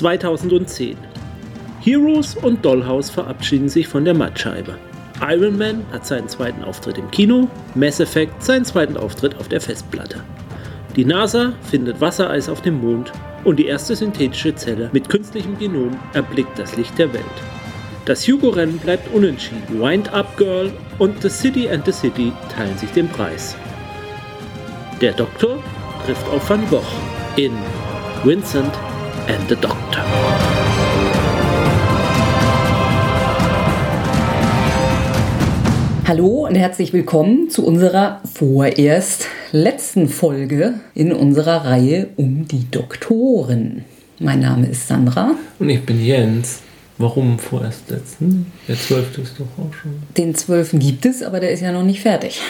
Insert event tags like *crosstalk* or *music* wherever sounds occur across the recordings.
2010. Heroes und Dollhouse verabschieden sich von der Mattscheibe. Iron Man hat seinen zweiten Auftritt im Kino, Mass Effect seinen zweiten Auftritt auf der Festplatte. Die NASA findet Wassereis auf dem Mond und die erste synthetische Zelle mit künstlichem Genom erblickt das Licht der Welt. Das Hugo-Rennen bleibt unentschieden. Wind Up Girl und The City and the City teilen sich den Preis. Der Doktor trifft auf Van Gogh in Vincent and the Doctor. Hallo und herzlich willkommen zu unserer vorerst letzten Folge in unserer Reihe um die Doktoren. Mein Name ist Sandra. Und ich bin Jens. Warum vorerst letzten? Der zwölfte ist doch auch schon. Den zwölften gibt es, aber der ist ja noch nicht fertig.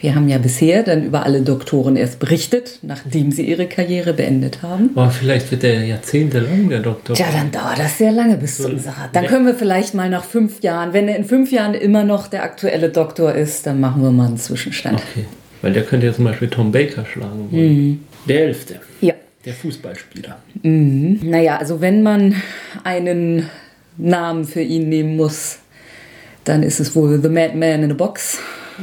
Wir haben ja bisher dann über alle Doktoren erst berichtet, nachdem sie ihre Karriere beendet haben. Aber vielleicht wird der jahrzehntelang der Doktor. Ja, dann dauert das sehr lange bis zu unserer. Dann können wir vielleicht mal nach fünf Jahren, wenn er in fünf Jahren immer noch der aktuelle Doktor ist, dann machen wir mal einen Zwischenstand. Okay. Weil der könnte ja zum Beispiel Tom Baker schlagen. Mhm. Der Elfte. Ja. Der Fußballspieler. Mhm. Naja, also wenn man einen Namen für ihn nehmen muss, dann ist es wohl The Madman in a Box.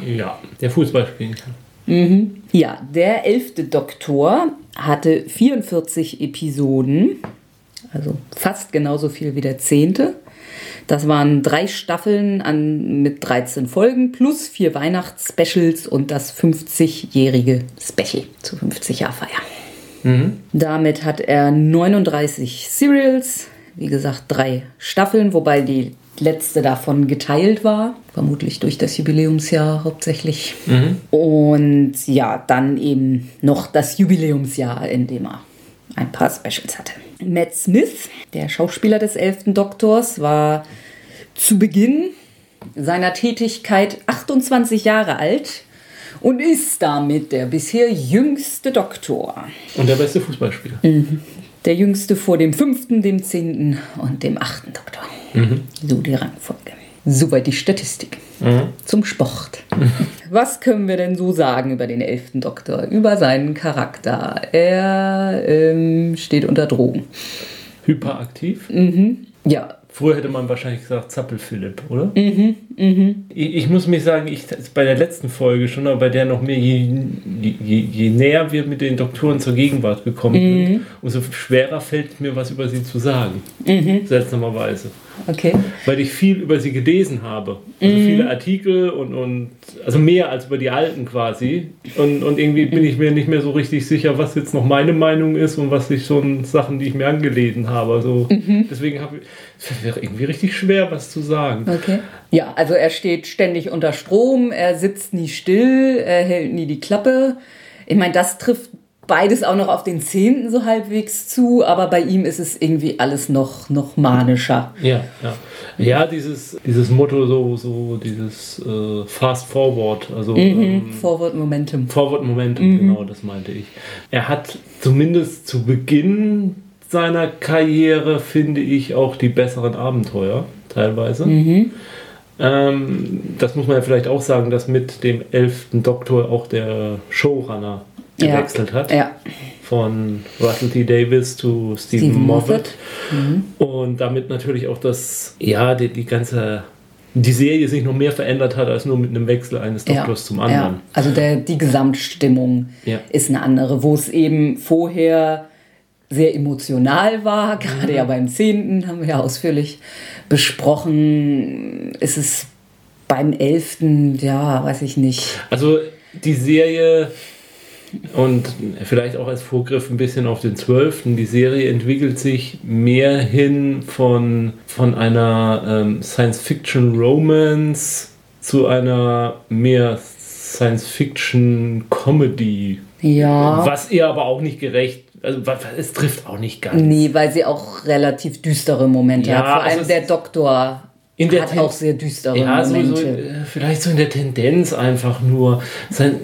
Ja, der Fußball spielen kann. Mhm. Ja, der elfte Doktor hatte 44 Episoden, also fast genauso viel wie der zehnte. Das waren drei Staffeln an, mit 13 Folgen plus vier Weihnachtsspecials und das 50-jährige Special zu 50 Jahr Feier. Mhm. Damit hat er 39 Serials, wie gesagt, drei Staffeln, wobei die letzte davon geteilt war, vermutlich durch das Jubiläumsjahr hauptsächlich. Mhm. Und ja, dann eben noch das Jubiläumsjahr, in dem er ein paar Specials hatte. Matt Smith, der Schauspieler des elften Doktors, war zu Beginn seiner Tätigkeit 28 Jahre alt und ist damit der bisher jüngste Doktor. Und der beste Fußballspieler. Mhm. Der jüngste vor dem fünften, dem zehnten und dem achten Doktor. Mhm. So die Rangfolge. Soweit die Statistik. Mhm. Zum Sport. Mhm. *laughs* Was können wir denn so sagen über den elften Doktor? Über seinen Charakter. Er ähm, steht unter Drogen. Hyperaktiv? Mhm. Ja, Früher hätte man wahrscheinlich gesagt Zappel-Philipp, oder? Mhm, mhm. Ich, ich, muss mich sagen, ich bei der letzten Folge schon, aber bei der noch mehr, je, je, je näher wir mit den Doktoren zur Gegenwart gekommen mhm. sind, umso schwerer fällt mir was über sie zu sagen. Mhm. Seltsamerweise. Okay. Weil ich viel über sie gelesen habe. Also mhm. viele Artikel und, und also mehr als über die alten quasi. Und, und irgendwie bin ich mir nicht mehr so richtig sicher, was jetzt noch meine Meinung ist und was ich schon Sachen, die ich mir angelesen habe. Also mhm. deswegen habe ich, es wäre irgendwie richtig schwer, was zu sagen. Okay. Ja, also er steht ständig unter Strom, er sitzt nie still, er hält nie die Klappe. Ich meine, das trifft beides auch noch auf den Zehnten so halbwegs zu, aber bei ihm ist es irgendwie alles noch, noch manischer. Ja, ja. Ja, dieses, dieses Motto, so, so dieses äh, Fast Forward, also mhm, ähm, Forward Momentum. Forward Momentum, mhm. genau, das meinte ich. Er hat zumindest zu Beginn seiner Karriere, finde ich, auch die besseren Abenteuer teilweise. Mhm. Ähm, das muss man ja vielleicht auch sagen, dass mit dem elften Doktor auch der Showrunner gewechselt ja. hat. Ja. Von Russell T. Davis zu Stephen, Stephen Moffat. Moffat. Mhm. Und damit natürlich auch das, ja, die, die ganze die Serie sich noch mehr verändert hat als nur mit einem Wechsel eines Doktors ja, zum anderen. Ja. Also der, die Gesamtstimmung ja. ist eine andere, wo es eben vorher sehr emotional war, gerade ja beim zehnten haben wir ja ausführlich besprochen, ist es beim elften, ja, weiß ich nicht. Also die Serie und vielleicht auch als Vorgriff ein bisschen auf den 12. Die Serie entwickelt sich mehr hin von, von einer ähm, Science-Fiction-Romance zu einer mehr Science-Fiction-Comedy. Ja. Was ihr aber auch nicht gerecht also es trifft auch nicht ganz. Nee, weil sie auch relativ düstere Momente ja, hat. Vor allem also der Doktor in der hat Ten auch sehr düstere ja, Momente. So, so, äh, vielleicht so in der Tendenz einfach nur.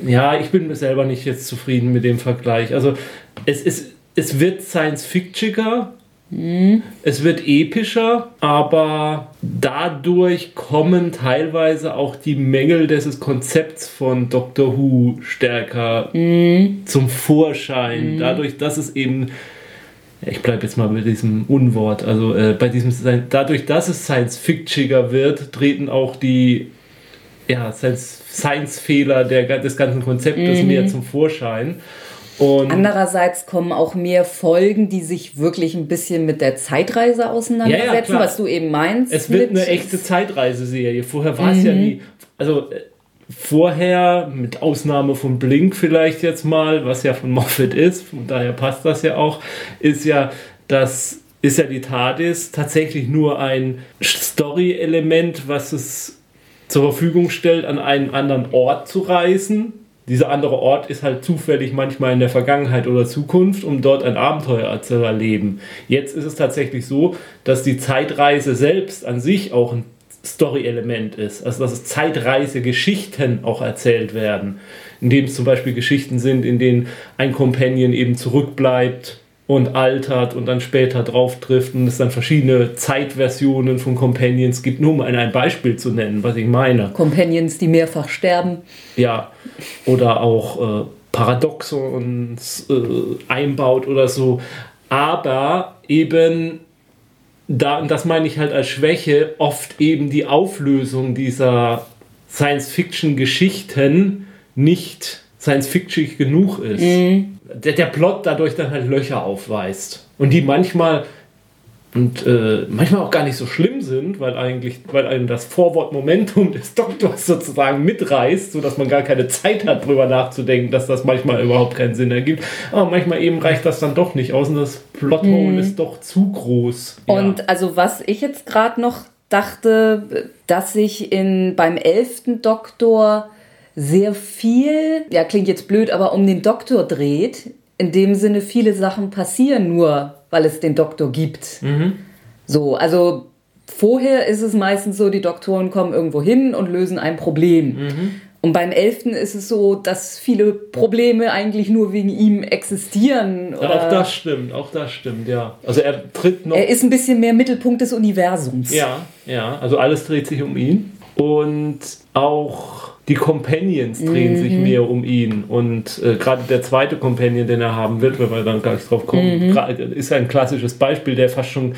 Ja, ich bin selber nicht jetzt zufrieden mit dem Vergleich. Also es, ist, es wird Science-Fictiger, mhm. es wird epischer, aber dadurch kommen teilweise auch die Mängel des Konzepts von Doctor Who stärker mhm. zum Vorschein. Mhm. Dadurch, dass es eben ich bleibe jetzt mal bei diesem Unwort, also äh, bei diesem, dadurch, dass es Science-Fictiger wird, treten auch die ja, Science-Fehler des ganzen Konzeptes mhm. mehr zum Vorschein. Und Andererseits kommen auch mehr Folgen, die sich wirklich ein bisschen mit der Zeitreise auseinandersetzen, ja, ja, was du eben meinst. Es wird eine echte Zeitreiseserie. Vorher war es mhm. ja nie. Also äh, vorher, mit Ausnahme von Blink vielleicht jetzt mal, was ja von Moffat ist, von daher passt das ja auch, ist ja, dass ist ja die TARDIS tatsächlich nur ein Story-Element, was es zur Verfügung stellt, an einen anderen Ort zu reisen dieser andere Ort ist halt zufällig manchmal in der Vergangenheit oder Zukunft, um dort ein Abenteuer zu erleben. Jetzt ist es tatsächlich so, dass die Zeitreise selbst an sich auch ein Story-Element ist. Also dass es Zeitreisegeschichten auch erzählt werden. Indem es zum Beispiel Geschichten sind, in denen ein Companion eben zurückbleibt und altert und dann später drauf trifft und es dann verschiedene Zeitversionen von Companions gibt, nur um ein Beispiel zu nennen, was ich meine. Companions, die mehrfach sterben. Ja, oder auch äh, Paradoxons äh, einbaut oder so. Aber eben, da, und das meine ich halt als Schwäche, oft eben die Auflösung dieser Science-Fiction-Geschichten nicht Science-Fiction genug ist. Mhm der, der Plot dadurch dann halt Löcher aufweist. Und die manchmal und äh, manchmal auch gar nicht so schlimm sind, weil eigentlich, weil einem das Vorwortmomentum des Doktors sozusagen mitreißt, sodass man gar keine Zeit hat, drüber nachzudenken, dass das manchmal überhaupt keinen Sinn ergibt. Aber manchmal eben reicht das dann doch nicht aus und das Plothole hm. ist doch zu groß. Ja. Und also was ich jetzt gerade noch dachte, dass sich in beim elften Doktor sehr viel, ja klingt jetzt blöd, aber um den Doktor dreht. In dem Sinne, viele Sachen passieren nur, weil es den Doktor gibt. Mhm. So, also vorher ist es meistens so, die Doktoren kommen irgendwo hin und lösen ein Problem. Mhm. Und beim Elften ist es so, dass viele Probleme eigentlich nur wegen ihm existieren. Ja, auch das stimmt, auch das stimmt, ja. Also er tritt noch. Er ist ein bisschen mehr Mittelpunkt des Universums. Ja, ja. Also alles dreht sich um ihn. Und auch die Companions drehen mhm. sich mehr um ihn. Und äh, gerade der zweite Companion, den er haben wird, wenn wir dann gar nicht drauf kommen, mhm. ist ein klassisches Beispiel, der fast schon,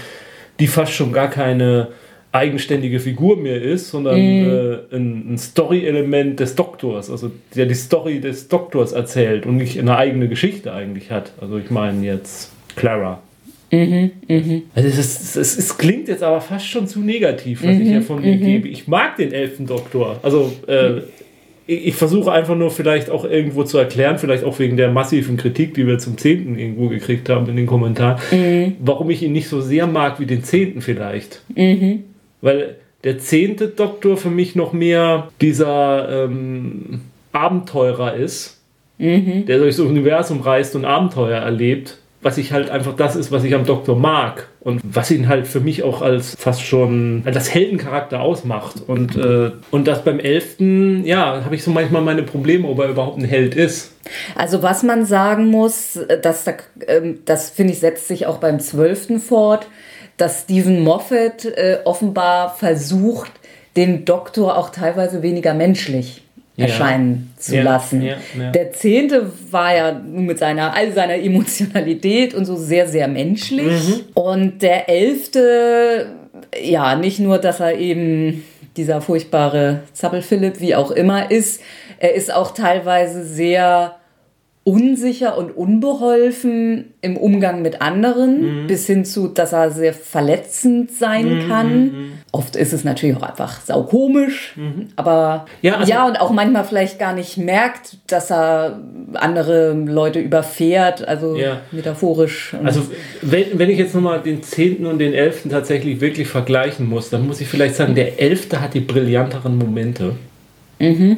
die fast schon gar keine eigenständige Figur mehr ist, sondern mhm. äh, ein, ein Story-Element des Doktors, also der die Story des Doktors erzählt und nicht eine eigene Geschichte eigentlich hat. Also ich meine jetzt Clara. Mhm, mh. Also es, es, es, klingt jetzt aber fast schon zu negativ, was mhm, ich hier von mir mhm. gebe. Ich mag den Elfendoktor. Also äh, ich, ich versuche einfach nur vielleicht auch irgendwo zu erklären, vielleicht auch wegen der massiven Kritik, die wir zum Zehnten irgendwo gekriegt haben in den Kommentaren, mhm. warum ich ihn nicht so sehr mag wie den Zehnten vielleicht. Mhm. Weil der zehnte Doktor für mich noch mehr dieser ähm, Abenteurer ist, mhm. der durch das Universum reist und Abenteuer erlebt was ich halt einfach das ist, was ich am Doktor mag und was ihn halt für mich auch als fast schon das Heldencharakter ausmacht. Und, äh, und das beim Elften, ja, habe ich so manchmal meine Probleme, ob er überhaupt ein Held ist. Also was man sagen muss, dass da, ähm, das finde ich setzt sich auch beim Zwölften fort, dass Stephen Moffat äh, offenbar versucht, den Doktor auch teilweise weniger menschlich erscheinen ja. zu ja, lassen. Ja, der zehnte war ja mit seiner, all seiner Emotionalität und so sehr, sehr menschlich. Mhm. Und der elfte, ja, nicht nur, dass er eben dieser furchtbare Zappel-Philipp, wie auch immer ist, er ist auch teilweise sehr unsicher und unbeholfen im Umgang mit anderen, mhm. bis hin zu, dass er sehr verletzend sein mhm. kann. Mhm. Oft ist es natürlich auch einfach saukomisch, mhm. aber ja, also ja, und auch manchmal vielleicht gar nicht merkt, dass er andere Leute überfährt, also ja. metaphorisch. Also wenn, wenn ich jetzt nochmal den 10. und den 11. tatsächlich wirklich vergleichen muss, dann muss ich vielleicht sagen, der 11. hat die brillanteren Momente. Mhm.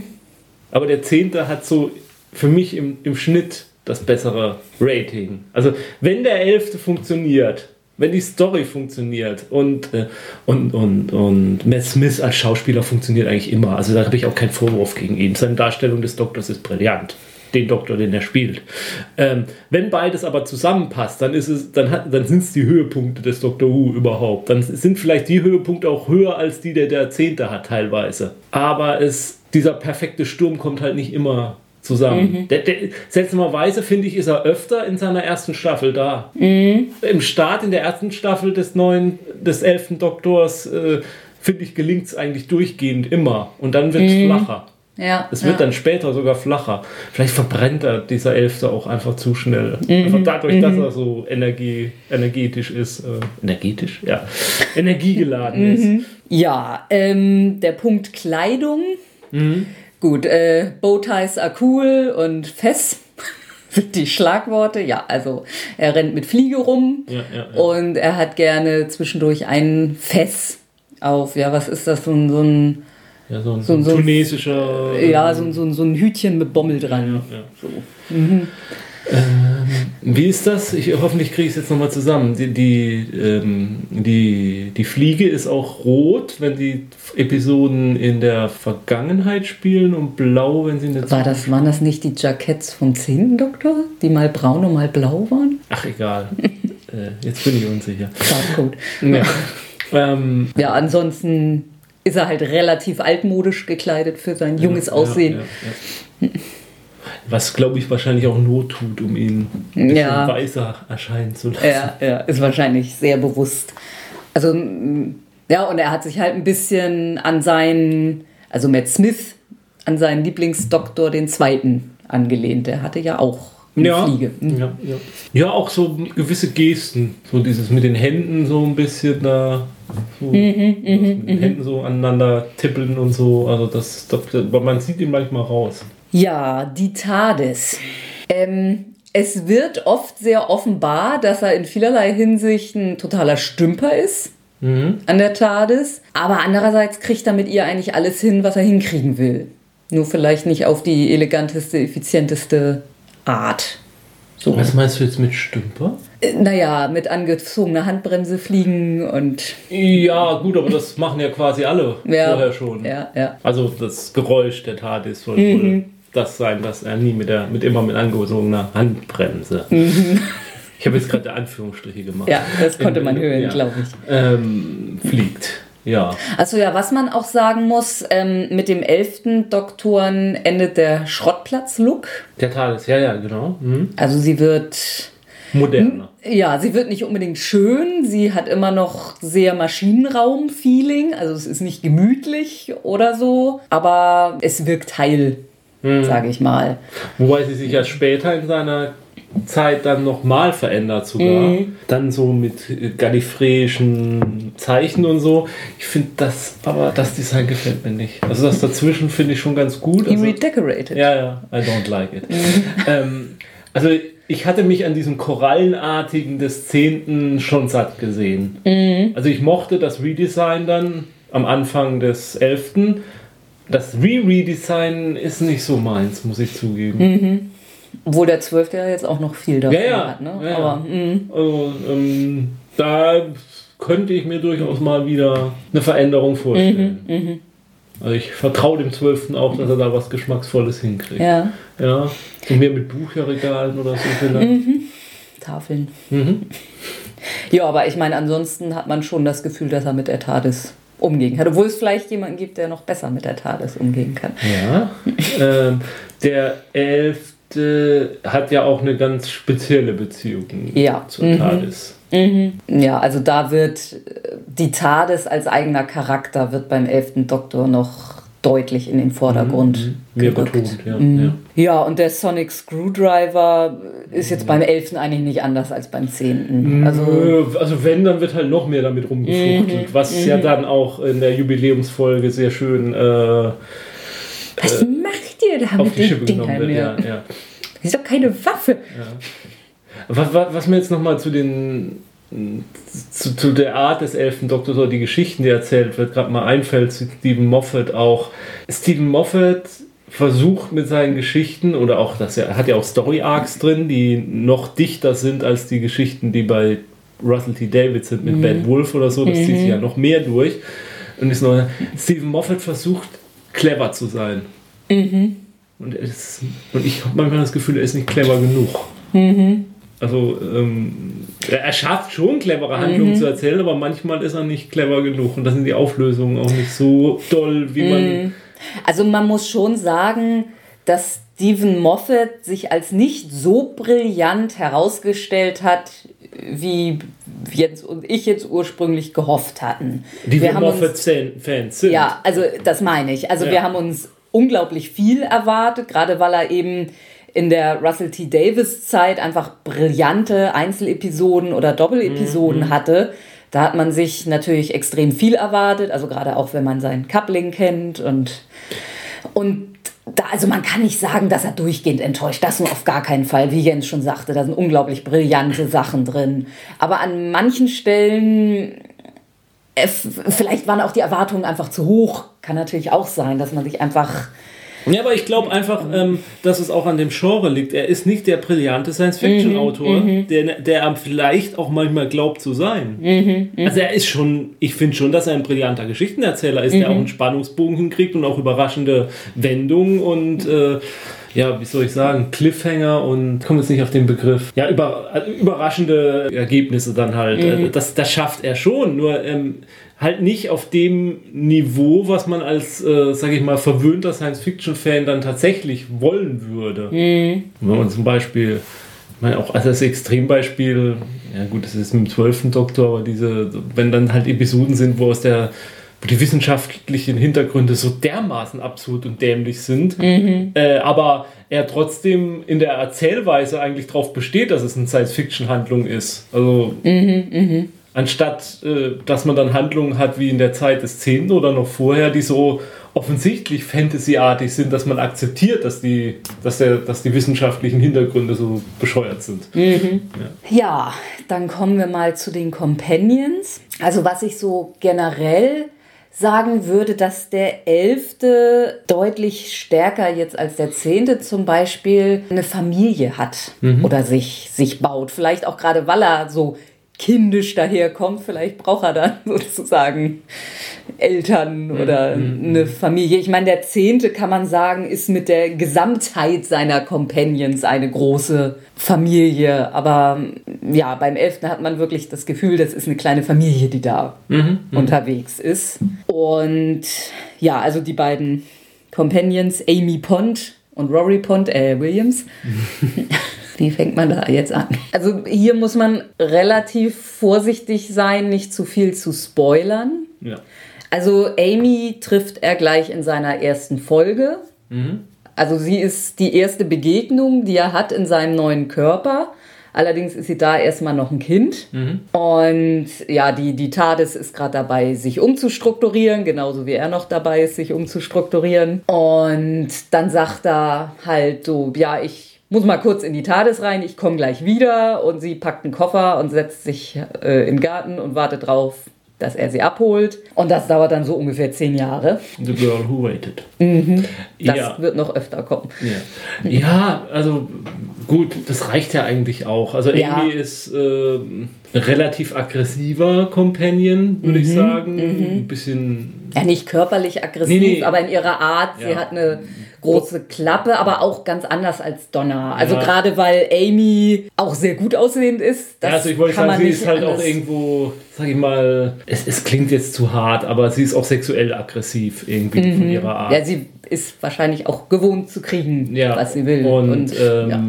Aber der 10. hat so für mich im, im Schnitt das bessere Rating. Also wenn der Elfte funktioniert, wenn die Story funktioniert und, äh, und, und, und Matt Smith als Schauspieler funktioniert eigentlich immer. Also da habe ich auch keinen Vorwurf gegen ihn. Seine Darstellung des Doktors ist brillant. Den Doktor, den er spielt. Ähm, wenn beides aber zusammenpasst, dann, ist es, dann, dann sind es die Höhepunkte des Doctor Who überhaupt. Dann sind vielleicht die Höhepunkte auch höher als die, der der Zehnte hat teilweise. Aber es, dieser perfekte Sturm kommt halt nicht immer zusammen. Der, der, seltsamerweise finde ich, ist er öfter in seiner ersten Staffel da. Im Start in der ersten Staffel des neuen, des elften Doktors, äh, finde ich, gelingt es eigentlich durchgehend immer. Und dann wird es flacher. Ja. Es wird ja. dann später sogar flacher. Vielleicht verbrennt er dieser Elfte auch einfach zu schnell. Einfach dadurch, dass er so Energie, energetisch ist. Äh, energetisch? Ja. Energiegeladen ist. Ja, ähm, der Punkt Kleidung. Gut, äh, Bowties are cool und Fess *laughs* sind die Schlagworte. Ja, also er rennt mit Fliege rum Ja, ja, ja. und er hat gerne zwischendurch ein Fess auf, ja, was ist das, so ein, so ein, so ein, So- so- tunesischer. ja, so, ein- so, ein- so ein Hütchen mit Bommel dran. Ja. So. Wie ist das? Ich, hoffentlich kriege ich es jetzt nochmal zusammen. Die, die, ähm, die, die Fliege ist auch rot, wenn die Episoden in der Vergangenheit spielen und blau, wenn sie in der War das, waren das nicht die Jacketts vom 10. Doktor, die mal braun und mal blau waren? Ach, egal. *laughs* äh, jetzt bin ich unsicher. Farbcode. Ja. *laughs* ähm, Ja, ansonsten ist er halt relativ altmodisch gekleidet für sein junges ja, Aussehen. ja, ja. Was, glaube ich, wahrscheinlich auch Not tut, um ihn Ja. weißer erscheinen zu lassen. Ja, ja, ist wahrscheinlich sehr bewusst. Also, ja, und er hat sich halt ein bisschen an seinen, also Matt Smith, an seinen Lieblingsdoktor, den zweiten, angelehnt. Der hatte ja auch eine Ja, Fliege. Mhm. ja, ja. ja, auch so gewisse Gesten. So dieses mit den Händen so ein bisschen da. So, Mhm, mit den Händen so aneinander tippeln und so. Also das, das man sieht ihn manchmal raus. Ja, die TARDIS. Ähm, es wird oft sehr offenbar, dass er in vielerlei Hinsicht ein totaler Stümper ist an der TARDIS. Aber andererseits kriegt er mit ihr eigentlich alles hin, was er hinkriegen will. Nur vielleicht nicht auf die eleganteste, effizienteste Art. So. Was meinst du jetzt mit Stümper? Äh, Naja, mit angezogener Handbremse fliegen und. Ja, gut, aber das machen ja quasi alle Ja, vorher schon. Ja, ja. Also das Geräusch der TARDIS soll Mhm. Das sein, dass er nie mit der mit immer mit angezogener Handbremse. Ich habe jetzt gerade Anführungsstriche gemacht. Mhm. Ja, das konnte man hören, ja. glaube ich. Ähm, fliegt. Ja. Also ja, was man auch sagen muss, ähm, mit dem elften Doktoren endet der Schrottplatz-Look. Der TARDIS, ja, ja, genau. Mhm. Also sie wird, Moderner. ja, sie wird nicht unbedingt schön, sie hat immer noch sehr Maschinenraum-Feeling, also es ist nicht gemütlich oder so, aber es wirkt heil, sage ich mal. Wobei sie sich ja später in seiner Zeit dann nochmal verändert sogar. Dann so mit äh, gallifreischen Zeichen und so. Ich finde das, aber das Design gefällt mir nicht. Also das dazwischen finde ich schon ganz gut. Also, redecorated. ja, ja, I don't like it. *laughs* ähm, also ich hatte mich an diesem Korallenartigen des Zehnten schon satt gesehen. Also ich mochte das Redesign dann am Anfang des Elften. Das Re-Redesign ist nicht so meins, muss ich zugeben. Obwohl der zwölfte ja jetzt auch noch viel davon Ja, ja. hat, ne? ja. Aber mm, Also, ähm, da könnte ich mir durchaus mal wieder eine Veränderung vorstellen. Mhm, Also ich vertraue dem Zwölften auch, dass er da was Geschmacksvolles hinkriegt. ja, Ja, so mehr mit Buchregalen oder so vielleicht. Tafeln. Mhm. Ja, aber ich meine, ansonsten hat man schon das Gefühl, dass er mit der TARDIS umgehen kann. Obwohl es vielleicht jemanden gibt, der noch besser mit der TARDIS umgehen kann. Ja. ähm, der Elfte hat ja auch eine ganz spezielle Beziehung Ja. zur Mhm. TARDIS. Ja, also da wird äh, die TARDIS als eigener Charakter wird beim elften Doktor noch deutlich in den Vordergrund Mehr gerückt. betont, ja. Mhm. ja. Ja, und der Sonic Screwdriver ist jetzt beim elften eigentlich nicht anders als beim zehnten. Also Nö, also wenn, dann wird halt noch mehr damit rumgefuchtelt, was ja dann auch in der Jubiläumsfolge sehr schön äh, was macht ihr da auf mit die den Dingern? wird. Ja, ja. Das ist doch keine Waffe. Was, was, was mir jetzt nochmal zu den zu, zu der Art des elften Doktors oder die Geschichten, die erzählt wird, gerade mal einfällt Stephen Moffat auch. Stephen Moffat versucht mit seinen Geschichten oder auch, das er hat ja auch Story Arcs drin, die noch dichter sind als die Geschichten, die bei Russell T. David sind mit Bad Wolf oder so. Das zieht sich ja noch mehr durch. Und ist noch, Stephen Moffat versucht clever zu sein. Und, er ist, und ich habe manchmal das Gefühl, er ist nicht clever genug. Also ähm, er schafft schon clevere Handlungen zu erzählen, aber manchmal ist er nicht clever genug. Und da sind die Auflösungen auch nicht so doll, wie man. Also man muss schon sagen, dass Stephen Moffat sich als nicht so brillant herausgestellt hat, wie Jens und ich jetzt ursprünglich gehofft hatten. Die wir, Moffat-Fans sind. ja, also das meine ich. Also Ja. wir haben uns unglaublich viel erwartet, gerade weil er eben in der Russell T. Davis Zeit einfach brillante Einzelepisoden oder Doppelepisoden hatte. Da hat man sich natürlich extrem viel erwartet, also gerade auch wenn man sein Coupling kennt und und da, also man kann nicht sagen, dass er durchgehend enttäuscht. Das nur auf gar keinen Fall, wie Jens schon sagte. Da sind unglaublich brillante Sachen drin. Aber an manchen Stellen, äh, vielleicht waren auch die Erwartungen einfach zu hoch. Kann natürlich auch sein, dass man sich einfach. Ja, aber ich glaube einfach, ähm, dass es auch an dem Genre liegt. Er ist nicht der brillante Science-Fiction-Autor, der, der er vielleicht auch manchmal glaubt zu sein. Also er ist schon, ich finde schon, dass er ein brillanter Geschichtenerzähler ist, der auch einen Spannungsbogen hinkriegt und auch überraschende Wendungen und äh, ja, wie soll ich sagen, Cliffhanger und komme jetzt nicht auf den Begriff. Ja, über, also überraschende Ergebnisse dann halt. Also Das, das schafft er schon, nur ähm, halt nicht auf dem Niveau, was man als, äh, sag ich mal, verwöhnter Science-Fiction-Fan dann tatsächlich wollen würde. Wenn man zum Beispiel, ich meine auch als das Extrembeispiel, ja gut, das ist mit dem 12. Doktor, aber diese, wenn dann halt Episoden sind, wo aus der wo die wissenschaftlichen Hintergründe so dermaßen absurd und dämlich sind, äh, aber er trotzdem in der Erzählweise eigentlich darauf besteht, dass es eine Science-Fiction-Handlung ist. Also anstatt äh, dass man dann Handlungen hat wie in der Zeit des 10. oder noch vorher, die so offensichtlich Fantasy-artig sind, dass man akzeptiert, dass die, dass, der, dass die wissenschaftlichen Hintergründe so bescheuert sind. Ja, dann kommen wir mal zu den Companions. Also was ich so generell sagen würde, dass der Elfte deutlich stärker jetzt als der Zehnte zum Beispiel eine Familie hat oder sich, sich baut. Vielleicht auch gerade, weil er so kindisch daherkommt, vielleicht braucht er dann *laughs* sozusagen Eltern oder eine Familie. Ich meine, der Zehnte kann man sagen, ist mit der Gesamtheit seiner Companions eine große Familie. Aber ja, beim Elften hat man wirklich das Gefühl, das ist eine kleine Familie, die da unterwegs ist. Und ja, also die beiden Companions, Amy Pond und Rory Pond, äh, Williams. *laughs* Wie fängt man da jetzt an? Also hier muss man relativ vorsichtig sein, nicht zu viel zu spoilern. Ja. Also Amy trifft er gleich in seiner ersten Folge. Also sie ist die erste Begegnung, die er hat in seinem neuen Körper. Allerdings ist sie da erstmal noch ein Kind. Und ja, die, die TARDIS ist gerade dabei, sich umzustrukturieren, genauso wie er noch dabei ist, sich umzustrukturieren. Und dann sagt er halt so, ja, ich muss mal kurz in die TARDIS rein, ich komme gleich wieder. Und sie packt einen Koffer und setzt sich äh, den Garten und wartet drauf, dass er sie abholt. Und das dauert dann so ungefähr zehn Jahre. The Girl Who Waited. Das ja. wird noch öfter kommen. Ja. ja, also gut, das reicht ja eigentlich auch. Also Ja. Amy ist äh, ein relativ aggressiver Companion, würde ich sagen. Ein bisschen. Ja, nicht körperlich aggressiv, Nee, nee. aber in ihrer Art. Sie Ja. hat eine große Klappe, aber auch ganz anders als Donna. Also Ja. gerade weil Amy auch sehr gut aussehend ist. Das ja, also ich wollte sagen, sie ist halt auch irgendwo, sag ich mal, es, es klingt jetzt zu hart, aber sie ist auch sexuell aggressiv irgendwie von ihrer Art. Mhm. Ja, sie ist wahrscheinlich auch gewohnt zu kriegen, Ja, was sie will. Und, ähm, ja.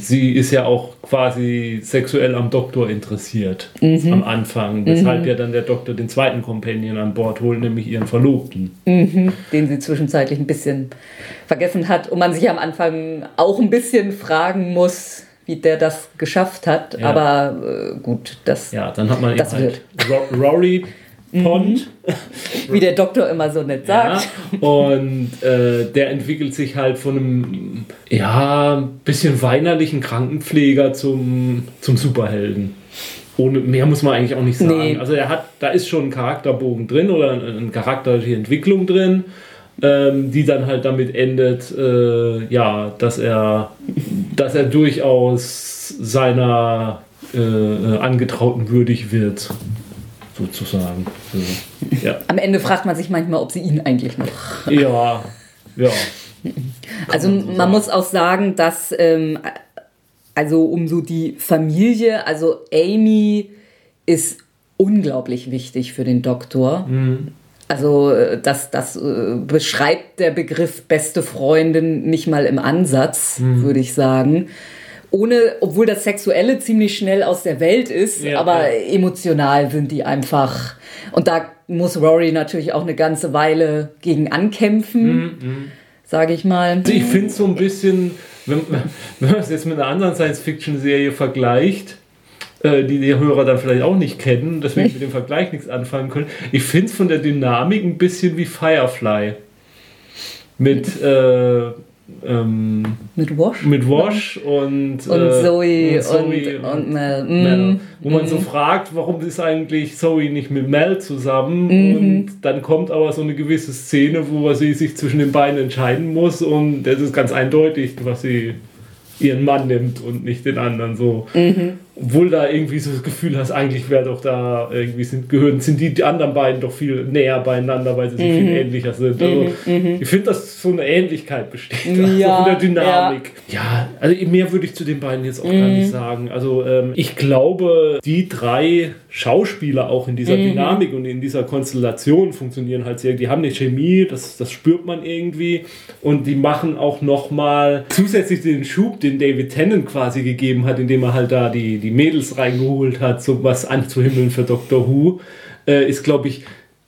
sie ist ja auch quasi sexuell am Doktor interessiert Mhm. am Anfang, weshalb ja dann der Doktor den zweiten Companion an Bord holt, nämlich ihren Verlobten. den sie zwischenzeitlich ein bisschen vergessen hat und man sich am Anfang auch ein bisschen fragen muss, wie der das geschafft hat. Ja. Aber äh, gut, das, Ja, dann hat man Das eben halt Ro Rory Pond. *laughs* wie der Doktor immer so nett Ja, sagt. und äh, der entwickelt sich halt von einem ja, bisschen weinerlichen Krankenpfleger zum, zum Superhelden. Ohne mehr muss man eigentlich auch nicht sagen. Nee. Also er hat, da ist schon ein Charakterbogen drin oder eine, eine charakterliche Entwicklung drin, ähm, die dann halt damit endet, äh, ja, dass er, dass er durchaus seiner äh, äh, Angetrauten würdig wird, sozusagen. Also, ja. *laughs* Am Ende fragt man sich manchmal, ob sie ihn eigentlich noch Ja, ja. *laughs* Also man so man muss auch sagen, dass ähm, also um so die Familie, also Amy ist unglaublich wichtig für den Doktor. Also äh, das, das äh, beschreibt der Begriff beste Freundin nicht mal im Ansatz, mhm. würde ich sagen. Ohne, obwohl das Sexuelle ziemlich schnell aus der Welt ist, ja, aber ja. emotional sind die einfach. Und da muss Rory natürlich auch eine ganze Weile gegen ankämpfen, mhm. mhm. sage ich mal. Also ich finde so ein bisschen, wenn, wenn man es jetzt mit einer anderen Science-Fiction-Serie vergleicht, äh, die die Hörer dann vielleicht auch nicht kennen, deswegen mit dem Vergleich nichts anfangen können. Ich finde es von der Dynamik ein bisschen wie Firefly. Mit, äh, ähm, mit Wash? Mit Wash und, und, äh, Zoe, und, Zoe und, und, Mel. Mel. Mm, Wo man mm. so fragt, warum ist eigentlich Zoe nicht mit Mel zusammen? Mm. Und dann kommt aber so eine gewisse Szene, wo sie sich zwischen den beiden entscheiden muss und das ist ganz eindeutig, was sie ihren Mann nimmt und nicht den anderen so. Mhm obwohl da irgendwie so das Gefühl hast, eigentlich wäre doch da irgendwie sind, gehören, sind die, die anderen beiden doch viel näher beieinander, weil sie so mhm. viel ähnlicher sind. Also mhm. mhm. ich finde, dass so eine Ähnlichkeit besteht. *laughs* Ja, also von der Dynamik. Ja. ja, also mehr würde ich zu den beiden jetzt auch mhm. gar nicht mhm. sagen. Also ähm, ich glaube, die drei Schauspieler auch in dieser mhm. Dynamik und in dieser Konstellation funktionieren halt sehr. Die haben eine Chemie, das, das spürt man irgendwie. Und die machen auch nochmal zusätzlich den Schub, den David Tennant quasi gegeben hat, indem er halt da die die Mädels reingeholt hat, so was anzuhimmeln für Doctor Who, äh, ist, glaube ich,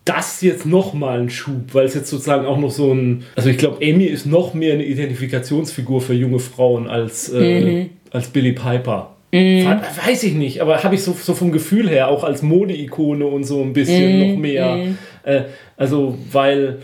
das jetzt nochmal ein Schub, weil es jetzt sozusagen auch noch so ein. Also ich glaube, Amy ist noch mehr eine Identifikationsfigur für junge Frauen als, äh, mhm. als Billy Piper. Mhm. Weiß ich nicht, aber habe ich so, so vom Gefühl her auch als Mode-Ikone und so ein bisschen mhm. noch mehr. Mhm. Äh, also, weil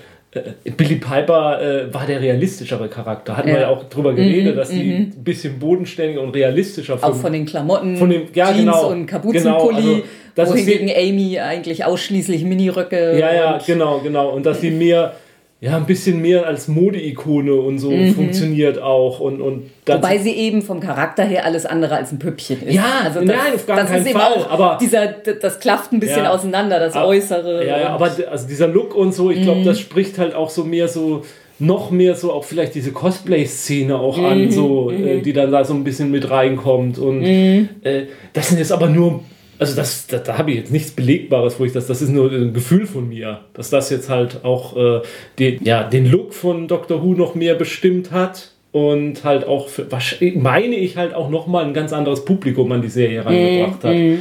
Billy Piper äh, war der realistischere Charakter. Hatten ja. wir ja auch drüber geredet, mhm, dass die mhm. ein bisschen bodenständiger und realistischer Auch von den Klamotten, von den, ja, Jeans genau, und Kapuzenpulli, genau, also, wohingegen Amy eigentlich ausschließlich Miniröcke. Ja, ja, genau, genau. Und dass sie mehr ja, ein bisschen mehr als Modeikone und so mhm. funktioniert auch. Und, und Wobei sie eben vom Charakter her alles andere als ein Püppchen ist. Ja, also das, nein, auf gar das keinen ist Fall. Aber dieser, das klafft ein bisschen ja, auseinander, das aber, Äußere. Ja, ja, aber also dieser Look und so, ich glaube, mhm. das spricht halt auch so mehr so noch mehr so auch vielleicht diese Cosplay-Szene auch mhm, an, so, äh, mhm. die dann da so ein bisschen mit reinkommt. Und mhm. äh, das sind jetzt aber nur also das, da, da habe ich jetzt nichts Belegbares, wo ich das, das ist nur ein Gefühl von mir, dass das jetzt halt auch äh, den, ja, den Look von Doctor Who noch mehr bestimmt hat und halt auch, für, meine ich halt auch nochmal ein ganz anderes Publikum an die Serie reingebracht hat. Mm.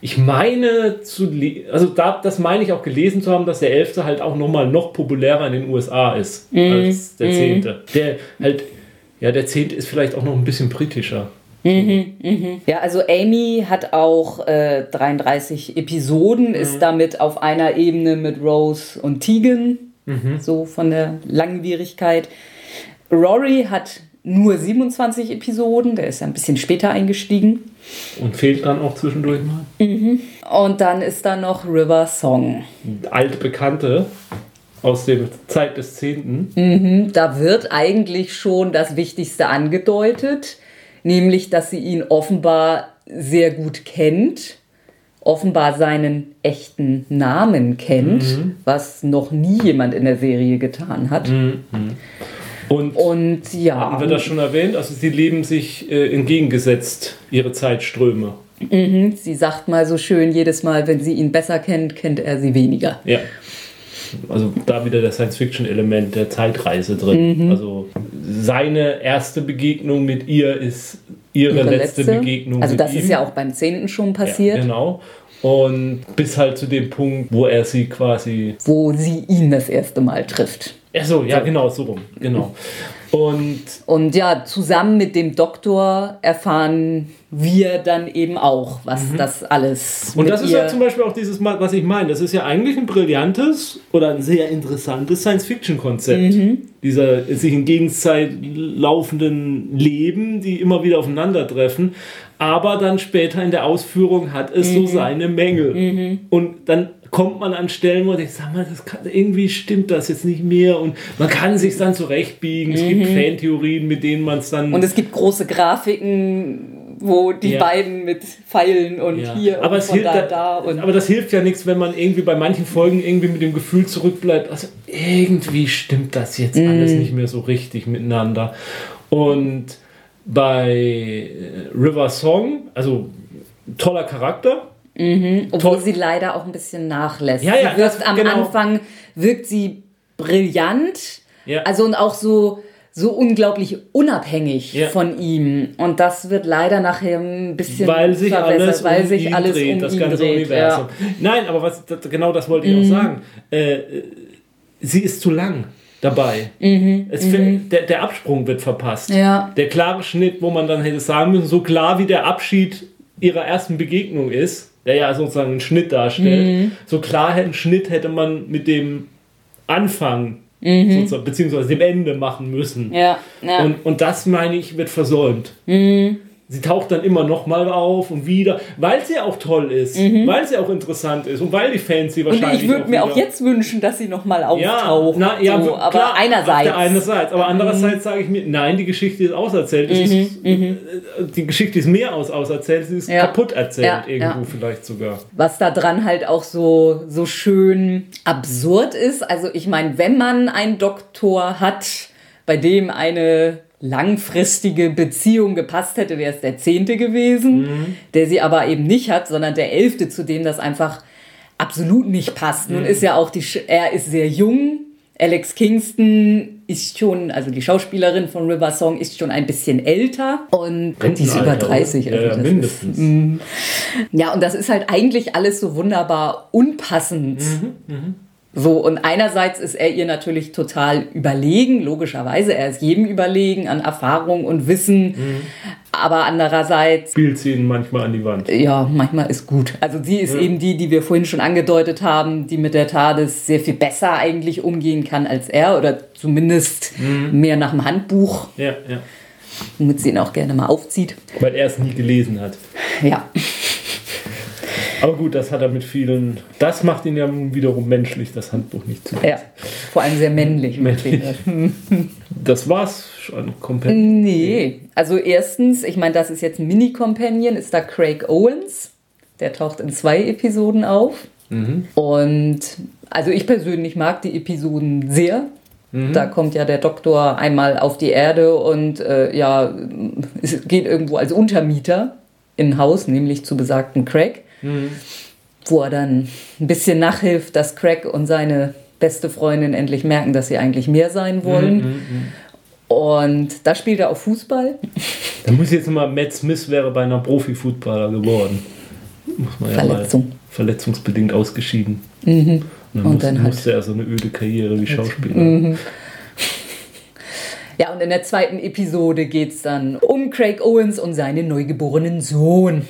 Ich, meine zu, also da, das meine ich auch gelesen zu haben, dass der Elfte halt auch nochmal noch populärer in den USA ist mm. als der Zehnte. Mm. Der halt, ja, der Zehnte ist vielleicht auch noch ein bisschen britischer. Mhm, mhm. Ja, also Amy hat auch äh, 33 Episoden, mhm. ist damit auf einer Ebene mit Rose und Tegan, mhm. so von der Langwierigkeit. Rory hat nur 27 Episoden, der ist ja ein bisschen später eingestiegen. Und fehlt dann auch zwischendurch mal. Mhm. Und dann ist da noch River Song. Alte Bekannte aus der Zeit des Zehnten. Mhm. Da wird eigentlich schon das Wichtigste angedeutet nämlich dass sie ihn offenbar sehr gut kennt, offenbar seinen echten Namen kennt, mhm. was noch nie jemand in der Serie getan hat. Mhm. Und, und, ja. Haben wir das schon erwähnt? Also sie leben sich äh, entgegengesetzt, ihre Zeitströme. Mhm. Sie sagt mal so schön, jedes Mal, wenn sie ihn besser kennt, kennt er sie weniger. Ja. Also da wieder das Science-Fiction-Element der Zeitreise drin. Mhm. Also seine erste Begegnung mit ihr ist ihre, ihre letzte, letzte, Begegnung. Also das ist ja auch beim 10. schon passiert. Ja, genau. Und bis halt zu dem Punkt, wo er sie quasi. Wo sie ihn das erste Mal trifft. Ach so, ja, so. genau, so rum. Genau. Und, und ja, zusammen mit dem Doktor erfahren wir dann eben auch, was mhm. das alles. Und das ist ja zum Beispiel auch dieses, was ich meine. Das ist ja eigentlich ein brillantes oder ein sehr interessantes Science-Fiction-Konzept. Mhm. Dieser sich in Gegenszeit laufenden Leben, die immer wieder aufeinandertreffen. Aber dann später in der Ausführung hat es mhm. so seine Mängel. Mhm. Und dann kommt man an Stellen, wo ich sag mal, das kann, irgendwie stimmt das jetzt nicht mehr und man kann sich dann zurechtbiegen. Es mhm. gibt Fantheorien, mit denen man es dann. Und es gibt große Grafiken, wo die ja. beiden mit Pfeilen und ja. hier aber und von da, da und aber das hilft ja nichts, wenn man irgendwie bei manchen Folgen irgendwie mit dem Gefühl zurückbleibt, also irgendwie stimmt das jetzt mhm. alles nicht mehr so richtig miteinander. Und bei äh, River Song, also toller Charakter, Obwohl Toll. sie leider auch ein bisschen nachlässt. Ja, ja, sie wirkt das- am genau. Anfang wirkt sie brillant. Ja. Also und auch so so unglaublich unabhängig Ja. von ihm. Und das wird leider nachher ein bisschen weil sich alles weil um sich ihn alles dreht, um das ihn ganze dreht. Universum. Ja. Nein, aber was, das, genau das wollte ich Mhm. auch sagen. Äh, äh, sie ist zu lang dabei. Es fällt- Der, der Absprung wird verpasst. Mhm. Ja. Der klare Schnitt, wo man dann hätte sagen müssen, so klar wie der Abschied ihrer ersten Begegnung ist, der ja sozusagen einen Schnitt darstellt, Mhm. so klar einen Schnitt hätte man mit dem Anfang Mhm. beziehungsweise dem Ende machen müssen. Ja, ja. Und, und das, meine ich, wird versäumt. Mhm. Sie taucht dann immer noch mal auf und wieder, weil sie auch toll ist, weil sie auch interessant ist und weil die Fans sie Mhm. Und wahrscheinlich ich würde mir auch jetzt wünschen, dass sie nochmal ja, auftaucht. na, ja, so, klar, aber Auf einerseits. Mhm. einerseits, aber andererseits sage ich mir, nein, die Geschichte ist auserzählt. Es ist, äh, die Geschichte ist mehr aus auserzählt, sie ist Mhm. Ja. kaputt erzählt Ja, irgendwo ja. vielleicht sogar. was da dran halt auch so, so schön absurd ist. Also ich meine, wenn man einen Doktor hat, bei dem eine langfristige Beziehung gepasst hätte, wäre es der zehnte gewesen, der sie aber eben nicht hat, sondern der elfte, zu dem das einfach absolut nicht passt. Nun ist ja auch die, Sch- er ist sehr jung. Alex Kingston ist schon, also die Schauspielerin von River Song ist schon ein bisschen älter und die ist über Rentenalter, 30. oder? also Ja, ja, das ist- mindestens. ja, und das ist halt eigentlich alles so wunderbar unpassend. Mhm, So, und einerseits ist er ihr natürlich total überlegen, logischerweise, er ist jedem überlegen an Erfahrung und Wissen, Mhm. aber andererseits, Spielt sie ihn manchmal an die Wand. ja, manchmal ist gut. Also sie ist eben die, die wir vorhin schon angedeutet haben, die mit der TARDIS sehr viel besser eigentlich umgehen kann als er oder zumindest Mhm. mehr nach dem Handbuch, Ja, ja. womit sie ihn auch gerne mal aufzieht. Weil er es nie gelesen hat. Ja. Aber gut, das hat er mit vielen. Das macht ihn ja wiederum menschlich, das Handbuch nicht zu. Ja, vor allem sehr männlich. Männlich. *laughs* Das war's schon komplett. Nee, also erstens, ich meine, das ist jetzt ein Mini-Companion, ist da Craig Owens. Der taucht in zwei Episoden auf. Und also ich persönlich mag die Episoden sehr. Da kommt ja der Doktor einmal auf die Erde und äh, ja, es geht irgendwo als Untermieter in ein Haus, nämlich zu besagten Craig, wo er dann ein bisschen nachhilft, dass Craig und seine beste Freundin endlich merken, dass sie eigentlich mehr sein wollen. Und da spielt er auch Fußball. Da muss ich jetzt mal, Matt Smith wäre bei einer Profifußballer geworden. Muss man ja Verletzung. mal verletzungsbedingt ausgeschieden. Und dann, Und muss, dann halt- musste er so eine öde Karriere wie Schauspieler. Ja, und in der zweiten Episode geht es dann um Craig Owens und seinen neugeborenen Sohn.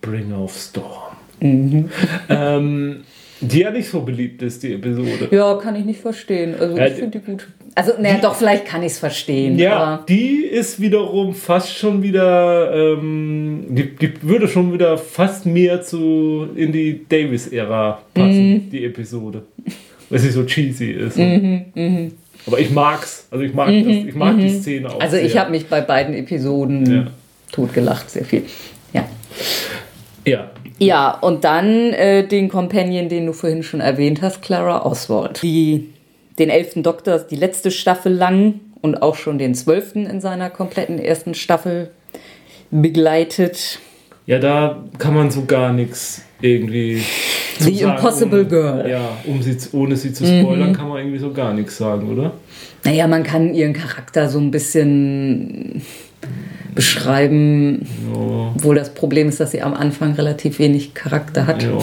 Bring of Storm. Mhm. *laughs* Ähm, die ja nicht so beliebt ist, die Episode. Ja, kann ich nicht verstehen. Also Ja, ich finde die gut. Also, naja, doch, vielleicht kann ich es verstehen. Ja, Aber die ist wiederum fast schon wieder, ähm, die, die würde schon wieder fast mehr zu in die Davis-Ära passen, Mhm. die Episode. Weil sie so cheesy ist. Aber ich mag's. Also ich mag, das, ich mag die Szene auch. Mhm, also ich habe mich bei beiden Episoden Ja. totgelacht, sehr viel. Ja. Ja. Ja, und dann äh, den Companion, den du vorhin schon erwähnt hast, Clara Oswald. Die den elften Doktor die letzte Staffel lang und auch schon den zwölften in seiner kompletten ersten Staffel begleitet. Ja, da kann man so gar nichts irgendwie. The sagen, Impossible um, Girl. Mhm. Ja, um sie, ohne sie zu spoilern, kann man irgendwie so gar nichts sagen, oder? Naja, man kann ihren Charakter so ein bisschen beschreiben, Ja. obwohl das Problem ist, dass sie am Anfang relativ wenig Charakter hat. ja.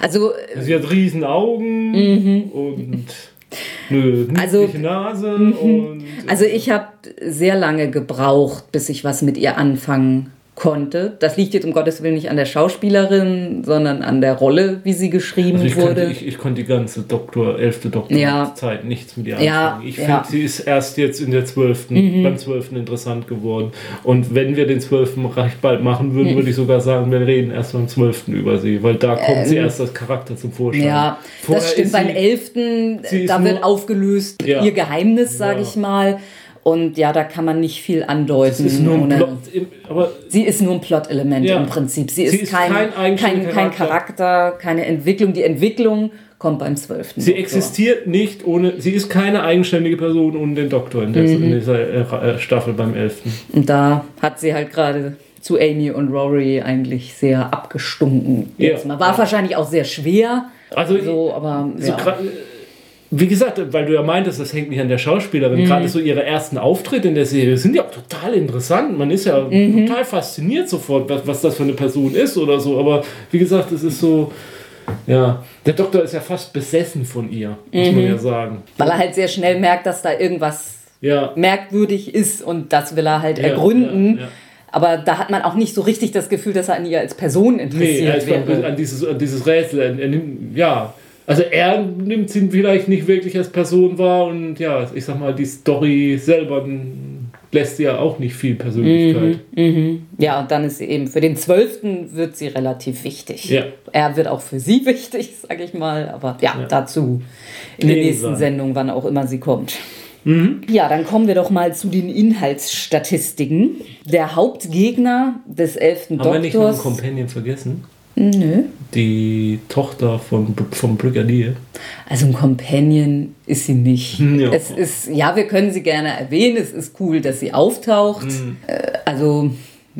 Also Sie hat riesen Augen und eine Mhm. Also- niedliche Nase und Also ich habe sehr lange gebraucht, bis ich was mit ihr anfangen konnte. Das liegt jetzt um Gottes Willen nicht an der Schauspielerin, sondern an der Rolle, wie sie geschrieben also ich, wurde. konnte, ich, ich konnte die ganze Doktor, elfte Ja. Doktorzeit nichts mit ihr Ja, anfangen. Ich ja. Mhm. finde, sie ist erst jetzt in der zwölften, beim zwölften interessant geworden. Und wenn wir den zwölften recht bald machen würden, würde ich sogar sagen, wir reden erst beim zwölften über sie, weil da kommt sie erst als Charakter zum Vorschein. Ähm, ja, Vorher das stimmt. Beim elften, da wird nur- aufgelöst Ja. ihr Geheimnis, sage Ja. ich mal. Und ja, da kann man nicht viel andeuten. Ist Plot, Sie ist nur ein Plot-Element Ja. im Prinzip. Sie ist, Sie ist kein, kein kein, eigenständiger kein, Charakter. Charakter, keine Entwicklung. Die Entwicklung kommt beim zwölften. Sie existiert nicht ohne, sie ist keine eigenständige Person ohne den Doktor in, der, Mhm. in dieser äh, Staffel beim 11. Und da hat sie halt gerade zu Amy und Rory eigentlich sehr abgestunken. Ja. Jetzt mal. War wahrscheinlich auch sehr schwer. Also, so, aber So ja. Wie gesagt, weil du ja meintest, das hängt nicht an der Schauspielerin. Gerade so ihre ersten Auftritte in der Serie sind ja auch total interessant. Man ist ja total fasziniert sofort, was, was das für eine Person ist oder so. Aber wie gesagt, es ist so, ja, der Doktor ist ja fast besessen von ihr, muss man ja sagen. weil er halt sehr schnell merkt, dass da irgendwas Ja, merkwürdig ist und das will er halt Ja, ergründen. ja. Aber da hat man auch nicht so richtig das Gefühl, dass er an ihr als Person nee, interessiert er ist wäre. an dieses, an dieses Rätsel. Er nimmt, ja, also er nimmt sie vielleicht nicht wirklich als Person wahr und ja, ich sag mal, die Story selber lässt sie ja auch nicht viel Persönlichkeit. Ja, und dann ist sie eben für den Zwölften wird sie relativ wichtig. Ja. Er wird auch für sie *laughs* wichtig, sage ich mal. Aber ja, dazu in der nächsten Sendung, wann auch immer sie kommt. Mhm. Ja, dann kommen wir doch mal zu den Inhaltsstatistiken. Der Hauptgegner des elften Haben wir nicht noch einen Doktors. Companion vergessen? Nö. Die Tochter von, vom Brigadier. Also ein Companion ist sie nicht. *laughs* Ja. Es ist, ja, wir können sie gerne erwähnen. Es ist cool, dass sie auftaucht. Mhm. Äh, Also,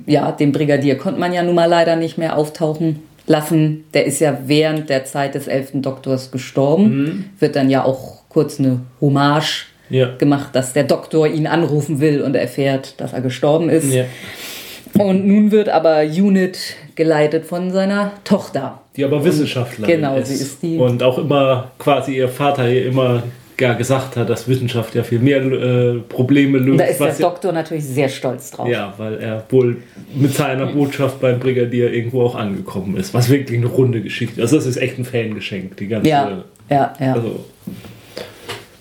ja, den Brigadier konnte man ja nun mal leider nicht mehr auftauchen lassen. Der ist ja während der Zeit des elften Doktors gestorben. Mhm. Wird dann ja auch kurz eine Hommage Ja. gemacht, dass der Doktor ihn anrufen will und erfährt, dass er gestorben ist. ja. Und nun wird aber Unit geleitet von seiner Tochter. Die aber Wissenschaftlerin Genau, ist. sie ist die- Und auch immer quasi ihr Vater ihr immer ja, gesagt hat, dass Wissenschaft ja viel mehr äh, Probleme löst. Und da ist der Doktor natürlich sehr stolz drauf. ja, weil er wohl mit seiner Botschaft beim Brigadier irgendwo auch angekommen ist. Was wirklich eine runde Geschichte ist. Also das ist echt ein Fangeschenk, die ganze Ja, ja, ja. Also,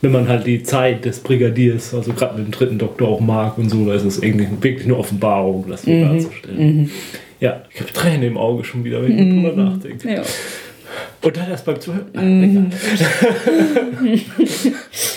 wenn man halt die Zeit des Brigadiers, also gerade mit dem dritten Doktor auch mag und so, da ist es irgendwie wirklich eine Offenbarung, das so Mhm. darzustellen. Ja, ich habe Tränen im Auge schon wieder, wenn ich drüber nachdenke. ja. Und dann erst beim Zuhören. Mhm. *laughs*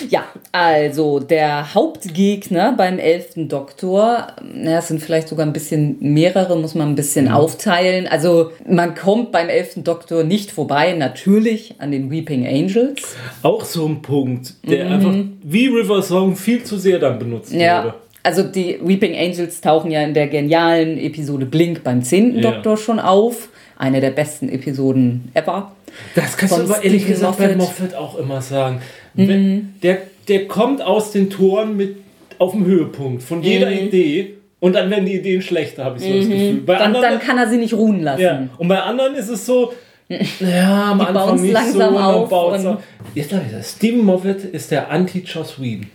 Ja, also der Hauptgegner beim elften Doktor, na, es sind vielleicht sogar ein bisschen mehrere, muss man ein bisschen aufteilen. Also man kommt beim elften Doktor nicht vorbei, natürlich an den Weeping Angels. Auch so ein Punkt, der einfach wie River Song viel zu sehr dann benutzt Mhm. Ja. wurde. Also die Weeping Angels tauchen ja in der genialen Episode Blink beim zehnten Ja. Doktor schon auf. Eine der besten Episoden ever. Das kannst Von du aber ehrlich gesagt bei Moffat. Mhm. Moffat auch immer sagen. Wenn, der, der kommt aus den Toren mit auf dem Höhepunkt von jeder Mhm. Idee und dann werden die Ideen schlechter, habe ich so das Gefühl. Bei Dann, anderen, dann kann er sie nicht ruhen lassen. ja. Und bei anderen ist es so, *laughs* ja, am Die Anfang nicht langsam so, und auf und- auf. Jetzt ich das. Stephen Moffat ist der Anti-Joss Whedon.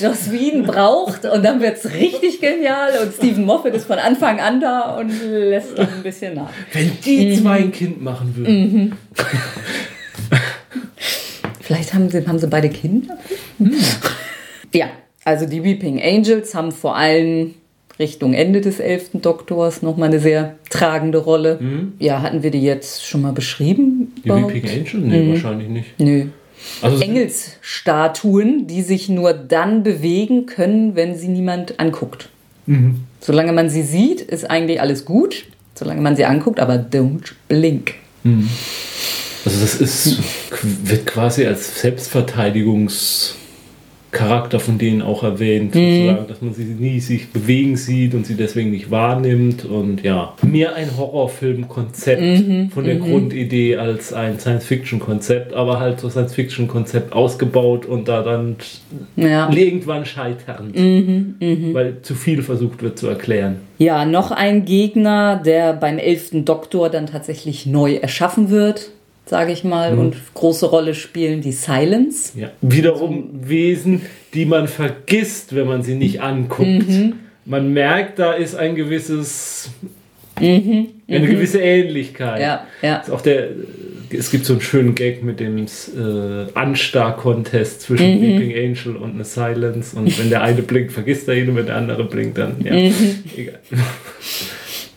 Joss Whedon braucht und dann wird es richtig genial und Stephen Moffat ist von Anfang an da und lässt ein bisschen nach. Wenn die zwei ein Kind machen würden. Vielleicht haben sie, haben sie beide Kinder? Ja, also die Weeping Angels haben vor allem Richtung Ende des elften Doktors nochmal eine sehr tragende Rolle. Ja, hatten wir die jetzt schon mal beschrieben? Die überhaupt? Weeping Angel? Nee, Mhm. wahrscheinlich nicht. Nö. Also Engelsstatuen, die sich nur dann bewegen können, wenn sie niemand anguckt. Mhm. Solange man sie sieht, ist eigentlich alles gut. Solange man sie anguckt, aber don't blink. Also das ist, wird quasi als Selbstverteidigungscharakter von denen auch erwähnt, Mhm. dass man sie nie sich bewegen sieht und sie deswegen nicht wahrnimmt und ja, mehr ein Horrorfilmkonzept Mhm. von der Grundidee als ein Science-Fiction-Konzept, aber halt so Science-Fiction-Konzept ausgebaut und da dann Ja. irgendwann scheiternd, Mhm, weil zu viel versucht wird zu erklären. ja, noch ein Gegner, der beim elften Doktor dann tatsächlich neu erschaffen wird, sage ich mal, und große Rolle spielen die Silence. Ja. Wiederum Wesen, die man vergisst, wenn man sie nicht anguckt. Mhm. Man merkt, da ist ein gewisses, eine gewisse Ähnlichkeit. Mhm. Ja, ja. Ist Auch der, es gibt so einen schönen Gag mit dem äh, Anstar-Contest zwischen Mhm. Weeping Angel und eine Silence. Und wenn der eine blinkt, vergisst er ihn und wenn der andere blinkt, dann ja. Mhm. Egal.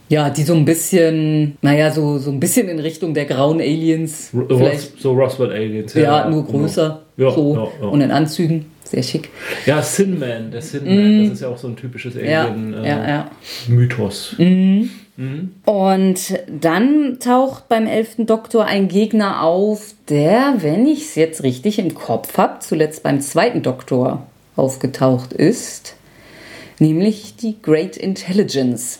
Ja, die so ein bisschen, naja, so, so ein bisschen in Richtung der grauen Aliens. Vielleicht, Ros so Roswell Aliens. ja, nur größer. Ja, so. ja, ja. Und in Anzügen. Sehr schick. Ja, Sin Man, der Sin Man, das ist ja auch so ein typisches Mhm. Ja, Alien-Mythos. ja, ja. Und dann taucht beim elften Doktor ein Gegner auf, der, wenn ich es jetzt richtig im Kopf habe, zuletzt beim zweiten Doktor aufgetaucht ist. nämlich die Great Intelligence.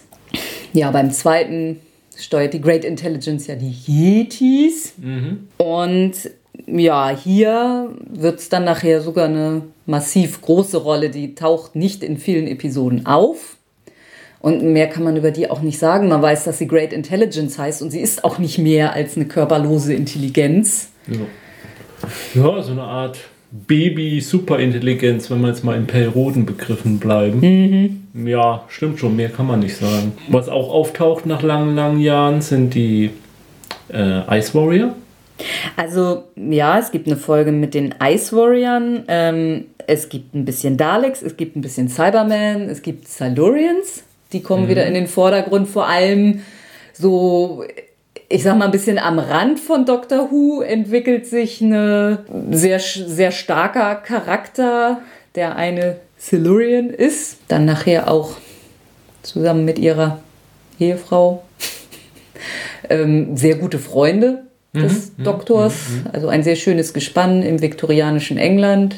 Ja, beim zweiten steuert die Great Intelligence ja die Yetis. Und ja, hier wird es dann nachher sogar eine massiv große Rolle. Die taucht nicht in vielen Episoden auf. Und mehr kann man über die auch nicht sagen. Man weiß, dass sie Great Intelligence heißt und sie ist auch nicht mehr als eine körperlose Intelligenz. Ja. ja, so eine Art Baby-Superintelligenz, wenn wir jetzt mal in Periodenbegriffen bleiben. Ja, stimmt schon, mehr kann man nicht sagen. Was auch auftaucht nach langen, langen Jahren sind die äh, Ice Warrior. Also ja, es gibt eine Folge mit den Ice Warriors. Ähm, es gibt ein bisschen Daleks, es gibt ein bisschen Cybermen, es gibt Silurians. Die kommen wieder in den Vordergrund. Vor allem so, ich sag mal, ein bisschen am Rand von Doctor Who entwickelt sich ein sehr, sehr starker Charakter, der eine Silurian ist. Dann nachher auch zusammen mit ihrer Ehefrau *laughs* ähm, sehr gute Freunde des Doktors. Also ein sehr schönes Gespann im viktorianischen England.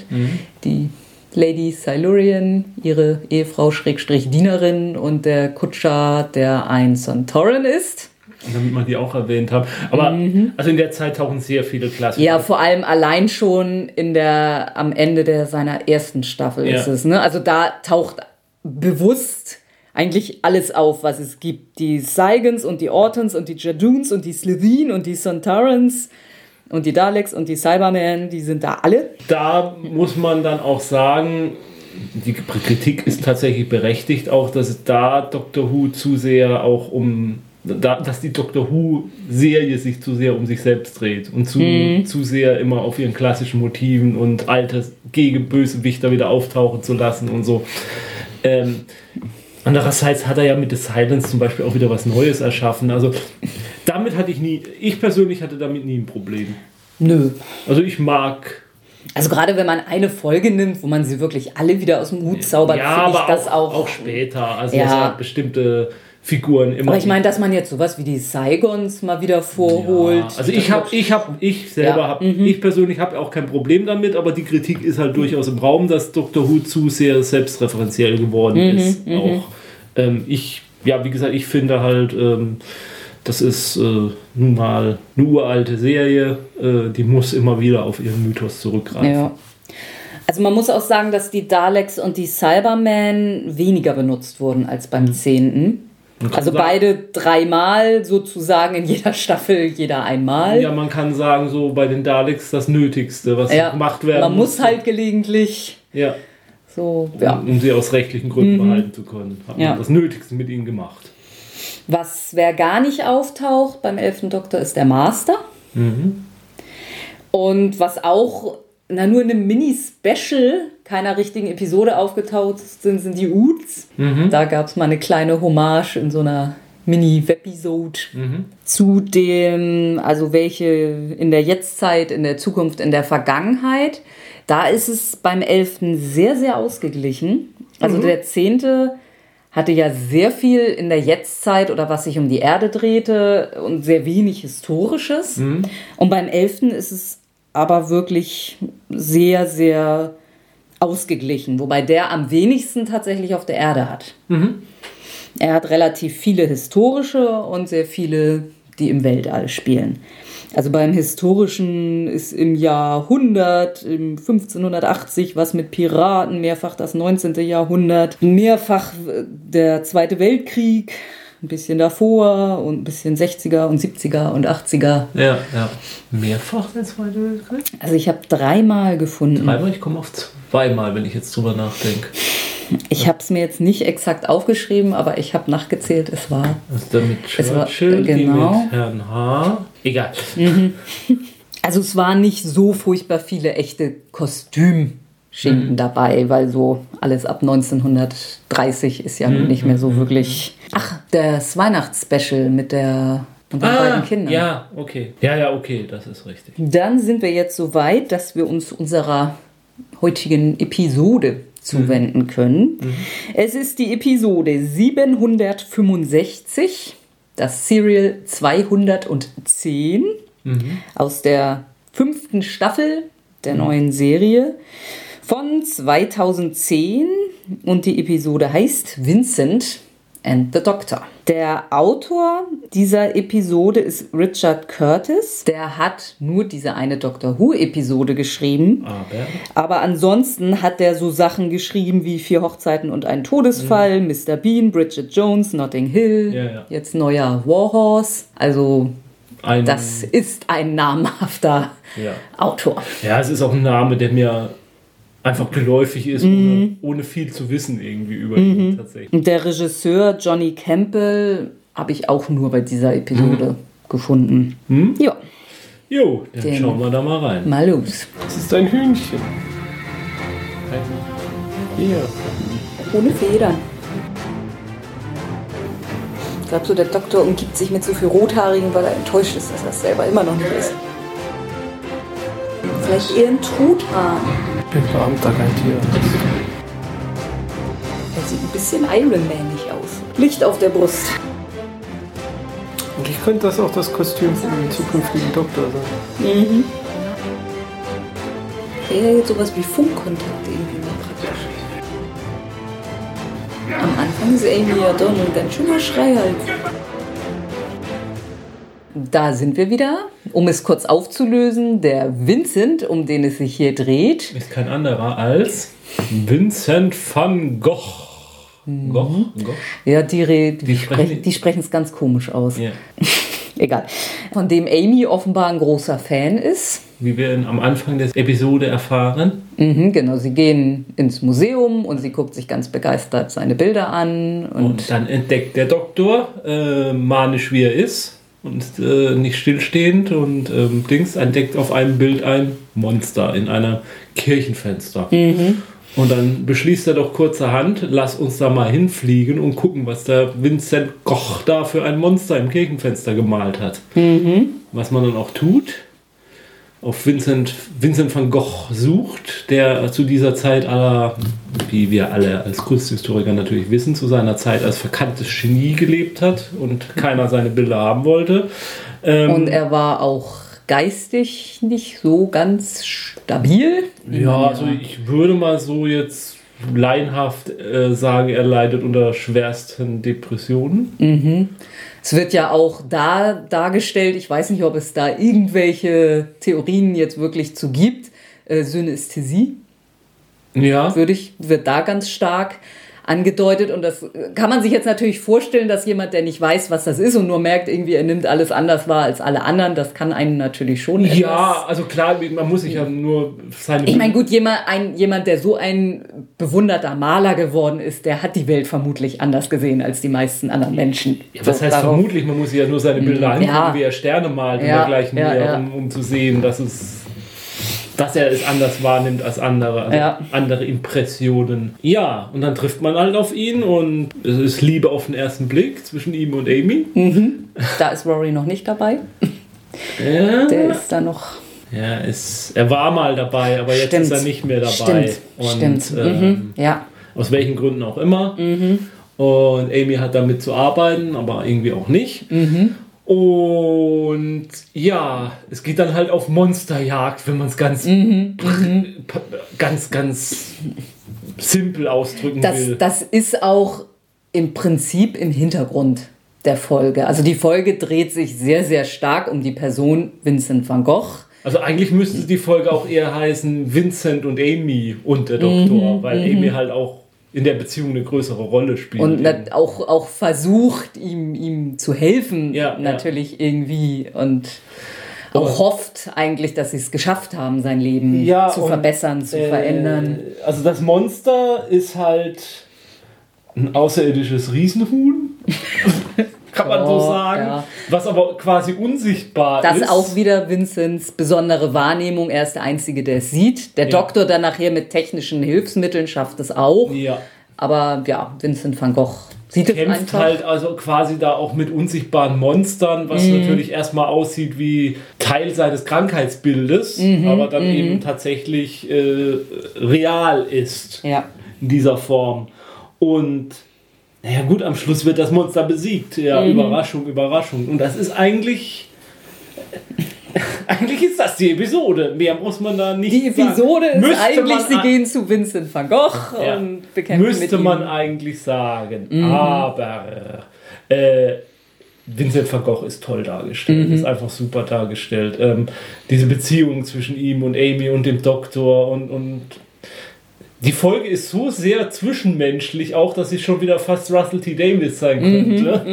Die Lady Silurian, ihre Ehefrau Schrägstrich Dienerin und der Kutscher, der ein Sontoran ist. Damit man die auch erwähnt haben. Aber also in der Zeit tauchen sehr viele Klassiker. Ja, vor allem allein schon in der, am Ende der, seiner ersten Staffel Ja. ist es. Ne? Also da taucht bewusst eigentlich alles auf, was es gibt. Die Saigons und die Ortons und die Jadoons und die Slitheen und die Sontarans und die Daleks und die Cybermen, die sind da alle. da muss man dann auch sagen, die Kritik ist tatsächlich berechtigt, auch dass es da Doctor Who zu sehr auch um, da, dass die Doctor Who-Serie sich zu sehr um sich selbst dreht und zu, zu sehr immer auf ihren klassischen Motiven und alte Gegenbösewichter wieder auftauchen zu lassen und so. Ähm, andererseits hat er ja mit The Silence zum Beispiel auch wieder was Neues erschaffen. Also damit hatte ich nie, ich persönlich hatte damit nie ein Problem. Nö. Also ich mag Also gerade wenn man eine Folge nimmt, wo man sie wirklich alle wieder aus dem Hut zaubert, Ja, finde ich das auch, auch. später. Also Ja. dass er bestimmte Figuren immer. aber ich meine, dass man jetzt sowas wie die Saigons mal wieder vorholt. ja, also ich habe, ich habe, ich selber Ja, habe, ich persönlich habe auch kein Problem damit, aber die Kritik ist halt durchaus im Raum, dass Dr. Who zu sehr selbstreferenziell geworden Mhm, ist. Auch ähm, ich, ja, wie gesagt, ich finde halt, ähm, das ist äh, nun mal eine uralte Serie, äh, die muss immer wieder auf ihren Mythos zurückgreifen. Ja. Also man muss auch sagen, dass die Daleks und die Cybermen weniger benutzt wurden als beim zehnten. Also sagen- beide dreimal sozusagen in jeder Staffel, jeder einmal. Ja, man kann sagen, so bei den Daleks das Nötigste, was Ja, gemacht werden Man muss halt gelegentlich Ja. so, ja. um, um sie aus rechtlichen Gründen behalten zu können. Hat Ja. man das Nötigste mit ihnen gemacht. Was, wer gar nicht auftaucht beim elften Doktor, ist der Master. Und was auch, na nur in einem Mini-Special keiner richtigen Episode aufgetaucht sind, sind die Uts. Da gab es mal eine kleine Hommage in so einer Mini-Webisode zu dem, also welche in der Jetztzeit, in der Zukunft, in der Vergangenheit. Da ist es beim 11. sehr, sehr ausgeglichen. Also der 10. hatte ja sehr viel in der Jetztzeit oder was sich um die Erde drehte und sehr wenig Historisches. Und beim 11. ist es aber wirklich sehr, sehr ausgeglichen, wobei der am wenigsten tatsächlich auf der Erde hat. Er hat relativ viele historische und sehr viele, die im Weltall spielen. Also beim historischen ist im Jahr 100, im 1580 was mit Piraten, mehrfach das 19. Jahrhundert, mehrfach äh, der Zweite Weltkrieg, ein bisschen davor und ein bisschen 60er und 70er und 80er. Ja, ja. Mehrfach Zweite Weltkrieg? Also ich habe dreimal gefunden. Dreimal, ich komme auf zweimal, wenn ich jetzt drüber nachdenke. Ich habe es mir jetzt nicht exakt aufgeschrieben, aber ich habe nachgezählt, es war Also dann mit Es war- genau. mit Herrn H. Egal. Also es waren nicht so furchtbar viele echte Kostümschinken dabei, weil so alles ab 1930 ist ja nun nicht mehr so wirklich. Ach, das Weihnachtsspecial mit der und den beiden Kindern. Ah, ja, okay. Ja, ja, okay, das ist richtig. Dann sind wir jetzt so weit, dass wir uns unserer heutigen Episode zuwenden können. Es ist die Episode 765, das Serial 210 aus der fünften Staffel der neuen Serie von 2010 und die Episode heißt Vincent and the Doctor. Der Autor dieser Episode ist Richard Curtis. Der hat nur diese eine Doctor Who-Episode geschrieben. Aber Aber ansonsten hat er so Sachen geschrieben wie Vier Hochzeiten und ein Todesfall, Mr. Bean, Bridget Jones, Notting Hill, Ja, ja. jetzt neuer Warhorse. Also ein, das ist ein namhafter ja. Autor. ja, es ist auch ein Name, der mir einfach geläufig ist, Mhm. ohne, ohne viel zu wissen irgendwie über ihn tatsächlich. Und der Regisseur Johnny Campbell habe ich auch nur bei dieser Episode gefunden. Ja, Jo, dann Den- schauen wir da mal rein. mal los. Das ist ein Hühnchen. Hier. Ohne Federn. Ich glaube so, der Doktor umgibt sich mit so viel Rothaarigen, weil er enttäuscht ist, dass er es selber immer noch nicht ist. Vielleicht eher ein Truthahn. Ein Beamter, kein Tier. Er sieht ein bisschen Ironman-ig aus. Licht auf der Brust. Eigentlich könnte das auch das Kostüm für den zukünftigen Doktor sein. Wäre jetzt sowas wie Funkkontakt irgendwie mal praktisch. Am Anfang ist Amy ja doch ein ganz schöner Schreihals. Da sind wir wieder. Um es kurz aufzulösen, der Vincent, um den es sich hier dreht, Ist kein anderer als Vincent van Gogh. Gogh? Gogh? ja, die, re- die, sprechen- die sprechen es ganz komisch aus. Ja. *laughs* Egal. Von dem Amy offenbar ein großer Fan ist. Wie wir am Anfang der Episode erfahren. Mhm, genau, sie gehen ins Museum und sie guckt sich ganz begeistert seine Bilder an. Und, Und dann entdeckt der Doktor, äh, manisch wie er ist und äh, nicht stillstehend und ähm, Dings, entdeckt auf einem Bild ein Monster in einer Kirchenfenster. Und dann beschließt er doch kurzerhand, lass uns da mal hinfliegen und gucken, was der Vincent Koch da für ein Monster im Kirchenfenster gemalt hat. Was man dann auch tut. Auf Vincent, Vincent van Gogh sucht, der zu dieser Zeit aller, wie wir alle als Kunsthistoriker natürlich wissen, zu seiner Zeit als verkanntes Genie gelebt hat und keiner seine Bilder haben wollte. Ähm, Und er war auch geistig nicht so ganz stabil. Ja, also ich würde mal so jetzt laienhaft äh, sagen, er leidet unter schwersten Depressionen. Es wird ja auch da dargestellt, ich weiß nicht, ob es da irgendwelche Theorien jetzt wirklich zu gibt. Äh, Synästhesie Ja, würde ich, wird da ganz stark angedeutet und das äh, kann man sich jetzt natürlich vorstellen, dass jemand, der nicht weiß, was das ist und nur merkt, irgendwie er nimmt alles anders wahr als alle anderen, das kann einen natürlich schon ja, also klar, man muss sich ja nur seine Ich meine, gut, jemand, ein, jemand, der so ein bewunderter Maler geworden ist, der hat die Welt vermutlich anders gesehen als die meisten anderen Menschen. Ja, was So, heißt darauf- vermutlich? Man muss sich ja nur seine Bilder angucken, ja. wie er Sterne malt und Ja, dergleichen ja, mehr. Um, um zu sehen, dass es dass er es anders wahrnimmt als andere, also Ja. andere Impressionen. Ja, und dann trifft man halt auf ihn und es ist Liebe auf den ersten Blick zwischen ihm und Amy. Da ist Rory noch nicht dabei. Ja, Der ist da noch. ja ist, er war mal dabei, aber jetzt Stimmt. ist er nicht mehr dabei. Stimmt. Und, Stimmt. ähm, mhm. Ja. Aus welchen Gründen auch immer. Mhm. Und Amy hat damit zu arbeiten, aber irgendwie auch nicht. Mhm. Und ja, es geht dann halt auf Monsterjagd, wenn man es ganz, Mhm. p- ganz, ganz simpel ausdrücken Das, will. das ist auch im Prinzip im Hintergrund der Folge. Also die Folge dreht sich sehr, sehr stark um die Person Vincent van Gogh. Also eigentlich müsste die Folge auch eher heißen Vincent und Amy und der Doktor, weil Amy halt auch in der Beziehung eine größere Rolle spielt. Mhm, Und auch, auch versucht, ihm, ihm zu helfen, Ja, natürlich irgendwie. Und auch hofft eigentlich, dass sie es geschafft haben, sein Leben Ja, zu und, verbessern, zu Äh, verändern. Also das Monster ist halt ein außerirdisches Riesenhuhn. *laughs* Kann man so Oh, sagen. ja. Was aber quasi unsichtbar Das ist. ist auch wieder Vincents besondere Wahrnehmung. Er ist der Einzige, der es sieht. Der Ja. Doktor dann nachher mit technischen Hilfsmitteln schafft es auch. Ja. Aber ja, Vincent van Gogh sieht es kämpft einfach. halt also quasi da auch mit unsichtbaren Monstern, was Mhm. natürlich erstmal aussieht wie Teil seines Krankheitsbildes, Mhm, aber dann eben tatsächlich äh, real ist Ja. in dieser Form. Und naja gut, am Schluss wird das Monster besiegt. Ja, Mhm. Überraschung, Überraschung. Und das ist eigentlich *laughs* Eigentlich ist das die Episode. Mehr muss man da nicht Die Episode sagen. ist Müsste eigentlich, sie gehen zu Vincent van Gogh Ja. und bekämpfen Müsste man eigentlich sagen. Aber äh, Vincent van Gogh ist toll dargestellt, ist einfach super dargestellt. Ähm, diese Beziehung zwischen ihm und Amy und dem Doktor und, und die Folge ist so sehr zwischenmenschlich, auch dass sie schon wieder fast Russell T. Davis sein könnte.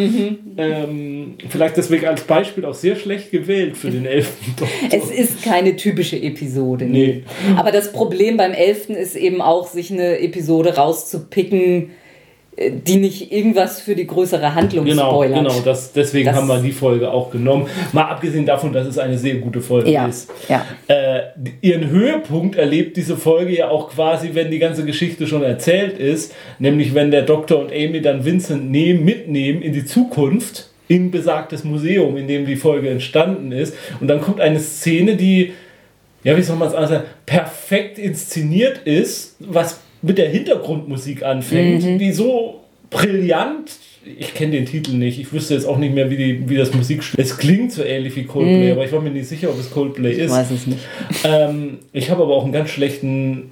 Ähm, vielleicht deswegen als Beispiel auch sehr schlecht gewählt für den elften Doktor. Es ist keine typische Episode. Nee. Aber das Problem beim 11. ist eben auch, sich eine Episode rauszupicken, die nicht irgendwas für die größere Handlung Genau, spoilert. genau das, deswegen Das- haben wir die Folge auch genommen. Mal abgesehen davon, dass es eine sehr gute Folge Ja, ist. ja. Äh, ihren Höhepunkt erlebt diese Folge ja auch quasi, wenn die ganze Geschichte schon erzählt ist, nämlich wenn der Doktor und Amy dann Vincent nehmen, mitnehmen in die Zukunft, in besagtes Museum, in dem die Folge entstanden ist. Und dann kommt eine Szene, die, ja, wie soll man es anders sagen, perfekt inszeniert ist, was mit der Hintergrundmusik anfängt, Mhm. die so brillant. Ich kenne den Titel nicht. Ich wüsste jetzt auch nicht mehr, wie, die, wie das Musikstück. Es klingt so ähnlich wie Coldplay, aber ich war mir nicht sicher, ob es Coldplay Mhm. Ich ist. weiß es nicht. Ähm, ich habe aber auch einen ganz schlechten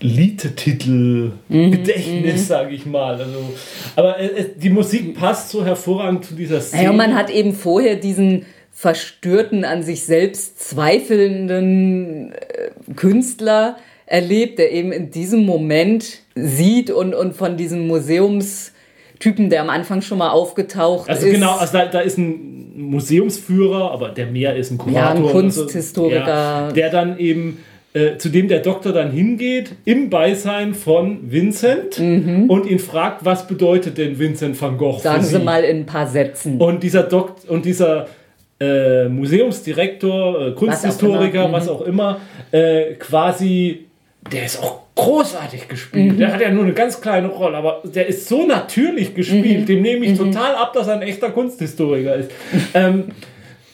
Liedetitel Mhm, Gedächtnis, sage ich mal. Also, aber äh, äh, die Musik passt so hervorragend zu dieser Szene. Naja, und man hat eben vorher diesen verstörten, an sich selbst zweifelnden äh, Künstler erlebt, der eben in diesem Moment sieht und, und von diesem Museumstypen, der am Anfang schon mal aufgetaucht also ist. genau, also da, da ist ein Museumsführer, aber der mehr ist ein Kurator. Ja, ein Kunsthistoriker. ja, der dann eben äh, zu dem der Doktor dann hingeht, im Beisein von Vincent und ihn fragt, was bedeutet denn Vincent van Gogh Mhm. Sagen für Sie Sie? mal in ein paar Sätzen. Und dieser Dokt und dieser äh, Museumsdirektor, äh, Kunsthistoriker, was auch immer, äh, quasi, der ist auch großartig gespielt. Der hat ja nur eine ganz kleine Rolle, aber der ist so natürlich gespielt, dem nehme ich total ab, dass er ein echter Kunsthistoriker ist. *laughs* ähm, äh,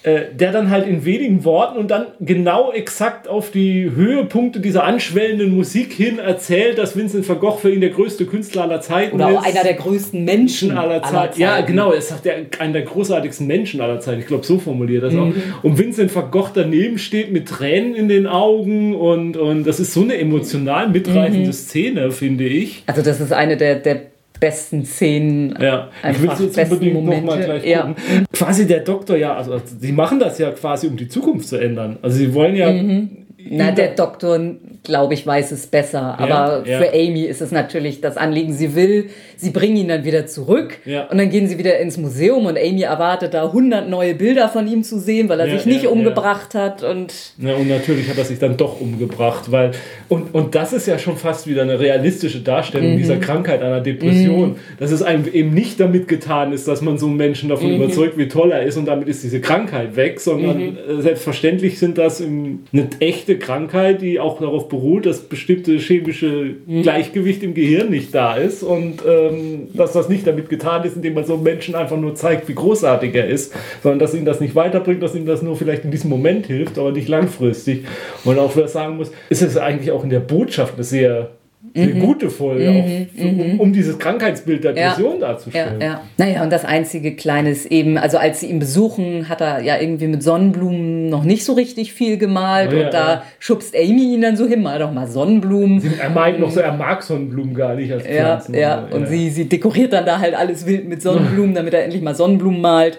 der dann halt in wenigen Worten und dann genau exakt auf die Höhepunkte dieser anschwellenden Musik hin erzählt, dass Vincent van Gogh für ihn der größte Künstler aller Zeiten Oder ist. auch einer der größten Menschen aller Zeit. Ja, genau, er ist der, einer der großartigsten Menschen aller Zeiten. Ich glaube, so formuliert das auch. Und Vincent van Gogh daneben steht mit Tränen in den Augen und, und das ist so eine emotional mitreißende Szene, finde ich. Also das ist eine der, der besten Szenen. Ja, ich will es jetzt unbedingt nochmal Momente. gleich Ja. gucken. Quasi der Doktor, ja, also sie machen das ja quasi, um die Zukunft zu ändern. Also sie wollen ja. Mhm. Na, der Doktor, glaube ich, weiß es besser. Aber ja. für Amy ist es natürlich das Anliegen. Sie will, sie bringen ihn dann wieder zurück. Ja. Und dann gehen sie wieder ins Museum und Amy erwartet da 100 neue Bilder von ihm zu sehen, weil er Ja, sich nicht ja, umgebracht hat. Und Ja, und natürlich hat er sich dann doch umgebracht, weil und, und das ist ja schon fast wieder eine realistische Darstellung dieser Krankheit einer Depression, dass es einem eben nicht damit getan ist, dass man so einen Menschen davon überzeugt, wie toll er ist und damit ist diese Krankheit weg, sondern äh, selbstverständlich sind das eine echte Krankheit, die auch darauf beruht, dass bestimmte chemische Gleichgewicht im Gehirn nicht da ist und ähm, dass das nicht damit getan ist, indem man so Menschen einfach nur zeigt, wie großartig er ist, sondern dass ihn das nicht weiterbringt, dass ihm das nur vielleicht in diesem Moment hilft, aber nicht langfristig. Und auch wer sagen muss, ist es eigentlich auch in der Botschaft eine sehr, sehr gute Folge, auch für, um, um dieses Krankheitsbild der Mhm. Ja. Depression ja, darzustellen. ja. Naja, und das einzige Kleine ist eben, also als sie ihn besuchen, hat er ja irgendwie mit Sonnenblumen noch nicht so richtig viel gemalt. Oh ja, und da ja. schubst Amy ihn dann so hin, mal doch mal Sonnenblumen. Er meint noch so, er mag Sonnenblumen gar nicht als Ja, Pflanzen. ja. Und sie, sie dekoriert dann da halt alles wild mit Sonnenblumen, damit er endlich mal Sonnenblumen malt.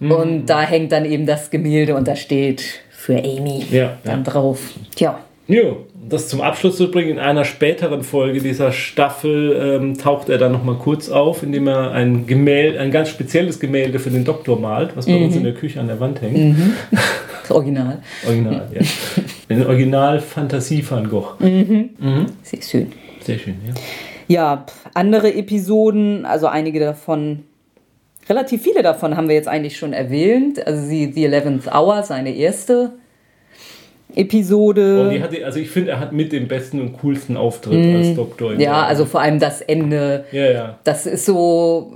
Mhm. Und da hängt dann eben das Gemälde und da steht für Amy Ja, dann ja. drauf. Tja, Jo, das zum Abschluss zu bringen, in einer späteren Folge dieser Staffel ähm, taucht er dann nochmal kurz auf, indem er ein Gemälde, ein ganz spezielles Gemälde für den Doktor malt, was bei uns Mhm. in der Küche an der Wand hängt. das *laughs* Original. Original, ja. Ein Original Fantasie van Gogh. Sehr schön. Sehr schön, ja. Ja, andere Episoden, also einige davon, relativ viele davon haben wir jetzt eigentlich schon erwähnt. Also die, The Eleventh Hour, seine erste Episode. Die hatte, also ich finde, er hat mit dem besten und coolsten Auftritt als Doktor. ja, also vor allem das Ende. Ja, ja. Das ist so,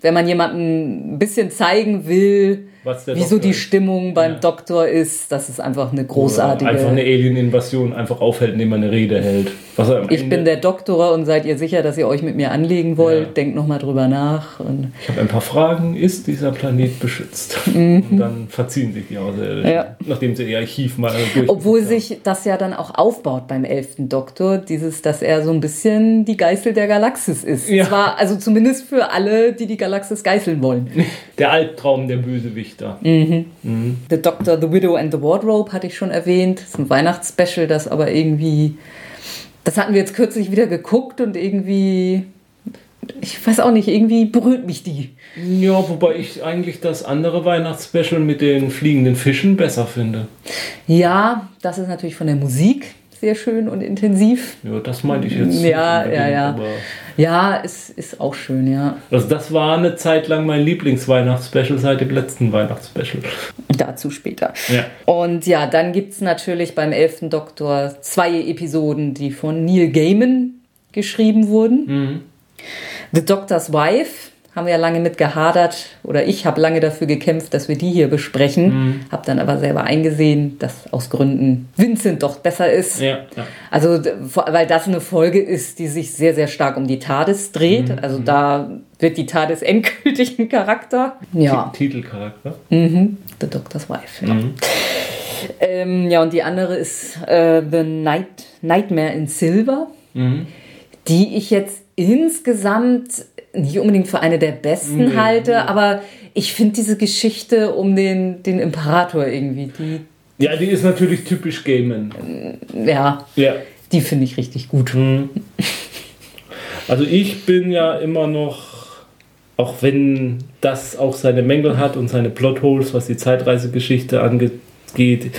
wenn man jemandem ein bisschen zeigen will, wieso die. Stimmung beim Ja. Doktor ist, das ist einfach eine großartige. Einfach eine Alien-Invasion einfach aufhält, indem man eine Rede hält. Ich Ende, bin der Doktor und seid ihr sicher, dass ihr euch mit mir anlegen wollt? Ja. Denkt nochmal drüber nach. Ich habe ein paar Fragen. Ist dieser Planet beschützt? Und dann verziehen sich die Außerirdischen. Mhm. Ja. Nachdem sie ihr Archiv mal durch. Obwohl sich das ja dann auch aufbaut beim elften Doktor, dieses, dass er so ein bisschen die Geißel der Galaxis ist. Ja. Zwar, also zumindest für alle, die die Galaxis geißeln wollen. Der Albtraum der Bösewichter. Mhm. The Doctor, The Widow and the Wardrobe hatte ich schon erwähnt. Das ist ein Weihnachtsspecial, das aber irgendwie. Das hatten wir jetzt kürzlich wieder geguckt und irgendwie. Ich weiß auch nicht, irgendwie berührt mich die. Ja, wobei ich eigentlich das andere Weihnachtsspecial mit den fliegenden Fischen besser finde. Ja, das ist natürlich von der Musik sehr schön und intensiv. Ja, das meinte ich jetzt. Ja, ja, ja. Ja, es ist auch schön, ja. Also das war eine Zeit lang mein Lieblingsweihnachtsspecial seit dem letzten Weihnachtsspecial. Dazu später. Ja. Und ja, dann gibt es natürlich beim 11. Doktor zwei Episoden, die von Neil Gaiman geschrieben wurden. The Doctor's Wife haben wir ja lange mit gehadert oder ich habe lange dafür gekämpft, dass wir die hier besprechen. Habe dann aber selber eingesehen, dass aus Gründen Vincent doch besser ist. Ja, ja. Also, weil das eine Folge ist, die sich sehr, sehr stark um die TARDIS dreht. Also da wird die TARDIS endgültig ein Charakter. Ja, Ti- Titelcharakter. The Doctor's Wife. Ja, ähm, ja und die andere ist äh, The Night, Nightmare in Silver, die ich jetzt insgesamt nicht unbedingt für eine der besten Nee, halte, aber ich finde diese Geschichte um den, den Imperator irgendwie, die, Ja, die ist natürlich typisch Gaiman. ja, Ja. die finde ich richtig gut. Also ich bin ja immer noch, auch wenn das auch seine Mängel hat und seine Plotholes, was die Zeitreisegeschichte angeht,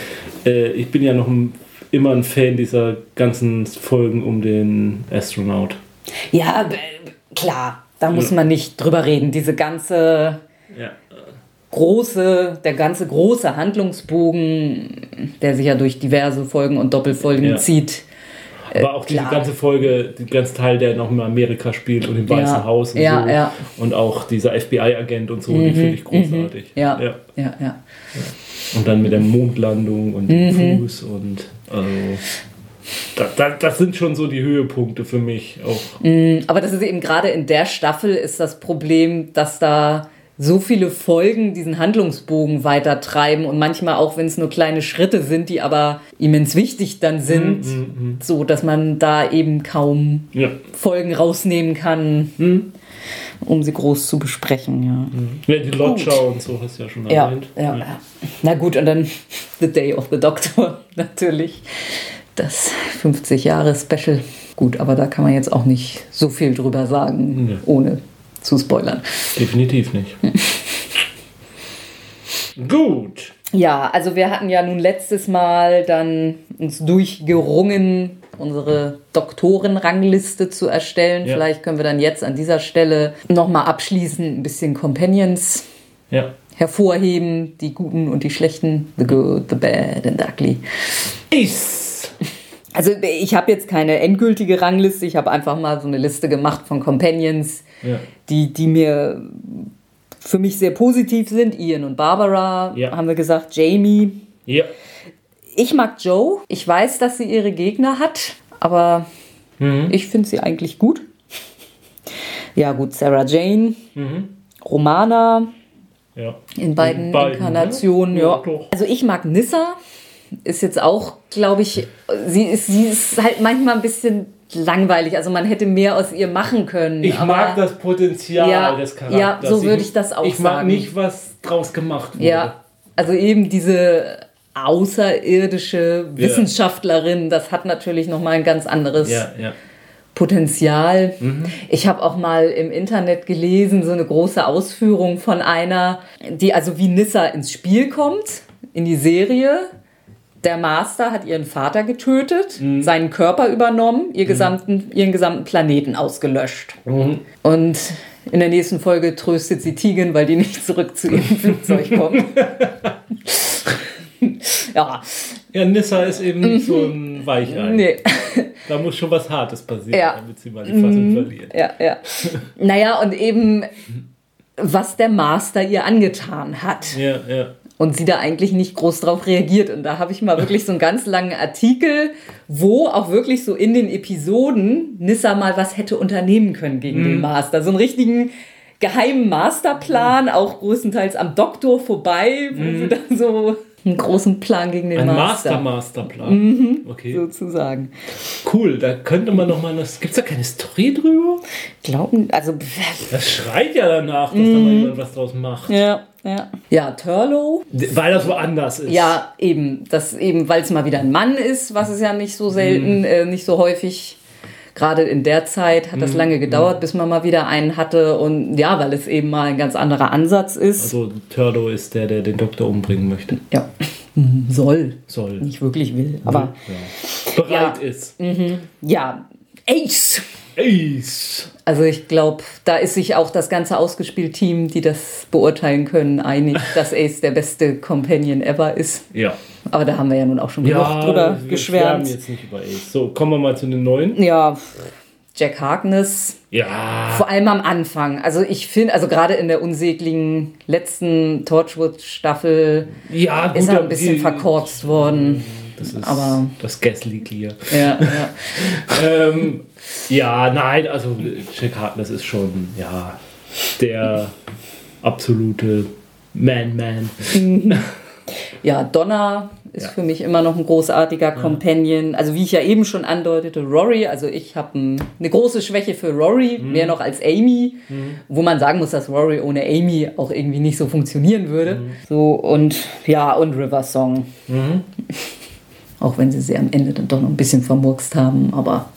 äh, ich bin ja noch ein, immer ein Fan dieser ganzen Folgen um den Astronaut. Ja, b- klar, da muss man nicht drüber reden. Diese ganze Ja. große, der ganze große Handlungsbogen, der sich ja durch diverse Folgen und Doppelfolgen Ja. zieht. Aber auch diese klar. ganze Folge, die ganze Teil, der noch in Amerika spielt und im Weißen Ja. Haus und Ja, so. ja. Und auch dieser FBI-Agent und so, die finde ich großartig. Ja, ja. ja, ja. Und dann mit der Mondlandung und Mhm. dem Fuß und also, das, das, das sind schon so die Höhepunkte für mich auch. Aber das ist eben gerade in der Staffel ist das Problem, dass da so viele Folgen diesen Handlungsbogen weiter treiben und manchmal auch, wenn es nur kleine Schritte sind, die aber immens wichtig dann sind, so dass man da eben kaum Ja. Folgen rausnehmen kann, Hm. um sie groß zu besprechen. Ja. ja, die Lodger und so hast du ja schon Ja, erwähnt. ja, ja. Na gut, und dann *laughs* The Day of the Doctor *laughs* natürlich. Das 50 Jahre Special. Gut, aber da kann man jetzt auch nicht so viel drüber sagen, Ja. ohne zu spoilern. Definitiv nicht. *laughs* Gut. Ja, also wir hatten ja nun letztes Mal dann uns durchgerungen, unsere Doktorenrangliste zu erstellen. Ja. Vielleicht können wir dann jetzt an dieser Stelle nochmal abschließend ein bisschen Companions Ja. hervorheben, die guten und die schlechten, the good, the bad and the ugly. Is. Also ich habe jetzt keine endgültige Rangliste, ich habe einfach mal so eine Liste gemacht von Companions, Ja. die, die mir für mich sehr positiv sind. Ian und Barbara, Ja. haben wir gesagt, Jamie. Ja. Ich mag Joe. Ich weiß, dass sie ihre Gegner hat, aber Mhm. ich finde sie eigentlich gut. Ja gut, Sarah Jane, Mhm. Romana Ja. in beiden, In beiden, Inkarnationen. ne? Ja. Also ich mag Nissa. Ist jetzt auch, glaube ich, sie ist, sie ist halt manchmal ein bisschen langweilig. Also man hätte mehr aus ihr machen können. Ich mag das Potenzial Ja, des Charakters. ja, so würde ich das auch Ich mag sagen. nicht, was draus gemacht wurde. Ja, also eben diese außerirdische Ja. Wissenschaftlerin, das hat natürlich nochmal ein ganz anderes Ja, ja. Potenzial. Mhm. Ich habe auch mal im Internet gelesen, so eine große Ausführung von einer, die also wie Nissa ins Spiel kommt, in die Serie. Der Master hat ihren Vater getötet, Mhm. seinen Körper übernommen, ihr gesamten, ihren gesamten Planeten ausgelöscht. Mhm. Und in der nächsten Folge tröstet sie Tegan, weil die nicht zurück zu ihrem *laughs* Flugzeug kommt. ja, Ja, Nissa ist eben nicht so ein Weichei. Mhm. Nee. Da muss schon was Hartes passieren, Ja. damit sie mal die Fassung verliert. Ja, ja. naja, und eben, was der Master ihr angetan hat. Ja, ja. Und sie da eigentlich nicht groß drauf reagiert. Und da habe ich mal wirklich so einen ganz langen Artikel, wo auch wirklich so in den Episoden Nissa mal was hätte unternehmen können gegen Mhm. den Master. So einen richtigen geheimen Masterplan, auch größtenteils am Doktor vorbei, wo sie dann so einen großen Plan gegen den Mhm. Ein Master. Master-Masterplan. Okay. Sozusagen. Cool, da könnte man noch mal. Gibt es da keine Story drüber? Glauben, also. Das schreit ja danach, dass da mal jemand was draus macht. Ja, ja. Ja, Turlow. Weil das woanders ist. Ja, eben, das eben, weil es mal wieder ein Mann ist, was es ja nicht so Mhm. selten, äh, nicht so häufig. Gerade in der Zeit hat das Mhm. lange gedauert, bis man mal wieder einen hatte. Und ja, weil es eben mal ein ganz anderer Ansatz ist. Also Turdo ist der, der den Doktor umbringen möchte. ja. *laughs* Soll. Soll. Nicht wirklich will. Aber ja. Bereit Ja. ist. ja, Ace. Ace. Also ich glaube, da ist sich auch das ganze Ausgespielt-Team, die das beurteilen können, einig, *laughs* dass Ace der beste Companion ever ist. Ja. Aber da haben wir ja nun auch schon genug Ja, drüber wir geschwärmt. jetzt nicht über Ace. So, kommen wir mal zu den neuen. Ja, Jack Harkness, Ja. vor allem am Anfang. Also ich finde, also gerade in der unsäglichen letzten Torchwood-Staffel Ja, ist er ein bisschen die- verkorkst worden. Das ist aber- das Gasly Clear. Ja, *laughs* ja. ähm, ja, nein, also Jack Harkness ist schon, ja, der absolute Man-Man. *laughs* ja Donna ist Ja. für mich immer noch ein großartiger Companion. Also wie ich ja eben schon andeutete, Rory, also ich habe ein, eine große Schwäche für Rory, Mhm. mehr noch als Amy, wo man sagen muss, dass Rory ohne Amy auch irgendwie nicht so funktionieren würde. Mhm. So und ja, und River Song. *laughs* Auch wenn sie sie am Ende dann doch noch ein bisschen vermurkst haben, aber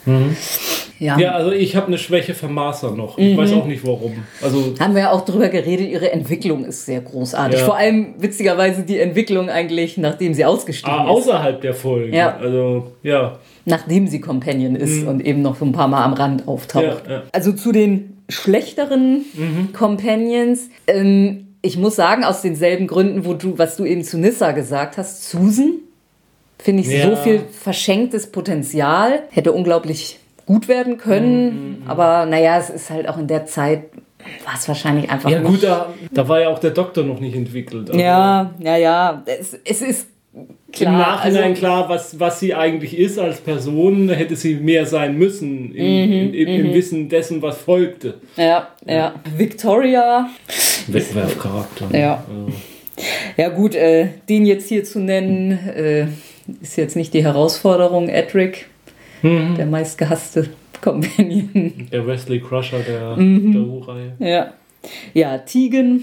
ja. Ja, also ich habe eine Schwäche für Martha noch. Ich weiß auch nicht warum. Also Haben wir ja auch drüber geredet, ihre Entwicklung ist sehr großartig. Ja. Vor allem witzigerweise die Entwicklung eigentlich, nachdem sie ausgestiegen ah, ist. außerhalb der Folge. Ja. Also ja. Nachdem sie Companion ist und eben noch so ein paar Mal am Rand auftaucht. Ja, Mhm. ja. Also zu den schlechteren Companions. Ähm, ich muss sagen, aus denselben Gründen, wo du, was du eben zu Nissa gesagt hast, Susan, finde ich Ja. so viel verschenktes Potenzial. Hätte unglaublich gut werden Mhm, können. Aber naja, es ist halt auch in der Zeit, war es wahrscheinlich einfach Ja gut, da, da war ja auch der Doktor noch nicht entwickelt. Also Ja, ja, ja. Es, es ist klar. Im Nachhinein also, klar, was, was sie eigentlich ist als Person, hätte sie mehr sein müssen im, Mhm, im, im, im Wissen dessen, was folgte. Ja, ja. Victoria. Wettbewerbscharakter. Ja. Ja gut, äh, den jetzt hier zu nennen, äh, jetzt nicht die Herausforderung. Edric, Mhm. der meistgehasste Companion. Der Wesley Crusher der, Mhm. der ja. Ja, Tegan.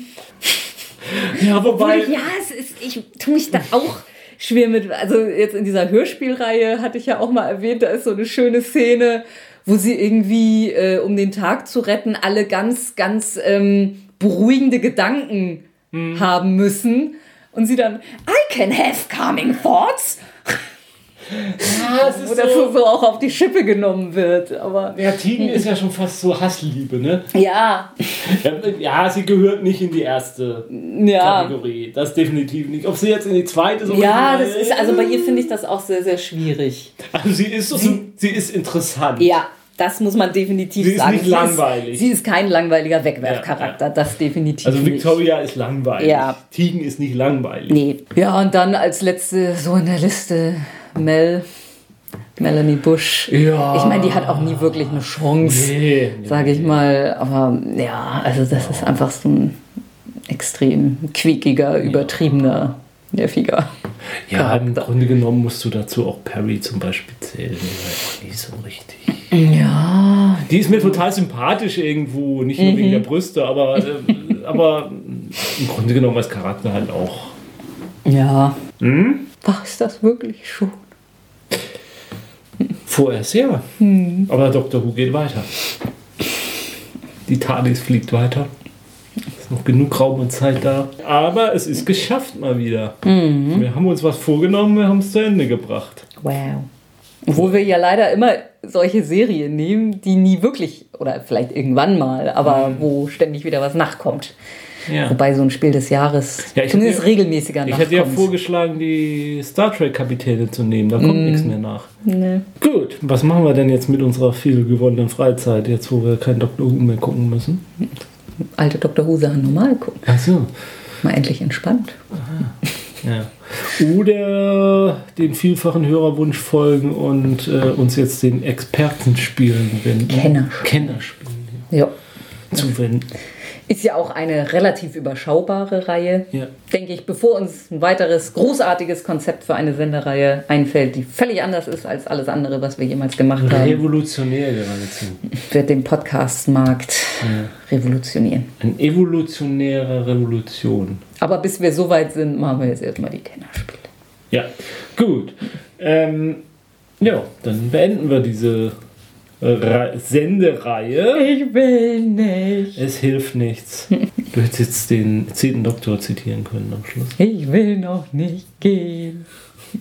Ja, wobei. ja, es ist, ich tue mich da auch schwer mit. Also jetzt in dieser Hörspielreihe hatte ich ja auch mal erwähnt, da ist so eine schöne Szene, wo sie irgendwie, äh, um den Tag zu retten, alle ganz, ganz ähm, beruhigende Gedanken haben müssen. Und sie dann, I can have calming thoughts. Ja, es Wo das so, auch auf die Schippe genommen wird. Aber ja, Tegan ist ja schon fast so Hassliebe, ne? ja, Ja, Ja, sie gehört nicht in die erste ja. Kategorie. Das definitiv nicht. Ob sie jetzt in die zweite so Ja, das ist, also bei ihr finde ich das auch sehr, sehr schwierig. Also sie ist so, sie ist interessant. Ja, das muss man definitiv Sie ist sagen. nicht langweilig. Ist, sie ist kein langweiliger Wegwerfcharakter, das definitiv Also nicht. Victoria ist langweilig. Ja. Tegan ist nicht langweilig. Nee. Ja, und dann als letzte so in der Liste Mel, Melanie Bush. Ja. Ich meine, die hat auch nie wirklich eine Chance, Nee. sage ich mal. Aber ja, also das ist einfach so ein extrem quickiger, übertriebener, nerviger. Ja, im Grunde genommen musst du dazu auch Perry zum Beispiel zählen. Die nicht so richtig. Ja, Die ist mir total sympathisch irgendwo, nicht nur Mhm. wegen der Brüste, aber, äh, aber im Grunde genommen als Charakter halt auch. ja. Hm? War es das wirklich schon? Vorerst ja. Hm. Aber Dr. Who geht weiter. Die TARDIS fliegt weiter. Ist noch genug Raum und Zeit da. Aber es ist geschafft mal wieder. Mhm. Wir haben uns was vorgenommen, wir haben es zu Ende gebracht. Wow. Obwohl wir ja leider immer solche Serien nehmen, die nie wirklich, oder vielleicht irgendwann mal, aber wo ständig wieder was nachkommt. Ja. Wobei so ein Spiel des Jahres Ja, zumindest hätte- regelmäßiger Ich hätte ja nachkommt. vorgeschlagen, die Star Trek-Kapitäne zu nehmen. Da kommt nichts mehr nach. Nee. Gut, was machen wir denn jetzt mit unserer viel gewonnenen Freizeit, jetzt wo wir kein Dr. Who mehr gucken müssen? Alte Dr. Who Sachen normal gucken. Ach so. Mal endlich entspannt. Ja. Oder den vielfachen Hörerwunsch folgen und äh, uns jetzt den Expertenspielen wenden. Kennerspielen. Kennerspielen Ja. zuwenden. Ist ja auch eine relativ überschaubare Reihe. Ja. Denke ich, bevor uns ein weiteres großartiges Konzept für eine Sendereihe einfällt, die völlig anders ist als alles andere, was wir jemals gemacht haben, Revolutionär geradezu. wird den Podcast-Markt revolutionieren. Ein evolutionärer Revolution. Aber bis wir so weit sind, machen wir jetzt erstmal die Kennerspiele. Ja, gut. Ähm, ja, dann beenden wir diese Re Sendereihe. Ich will nicht. Es hilft nichts. *laughs* Du hättest jetzt den zehnten Doktor zitieren können am Schluss. Ich will noch nicht gehen. *laughs*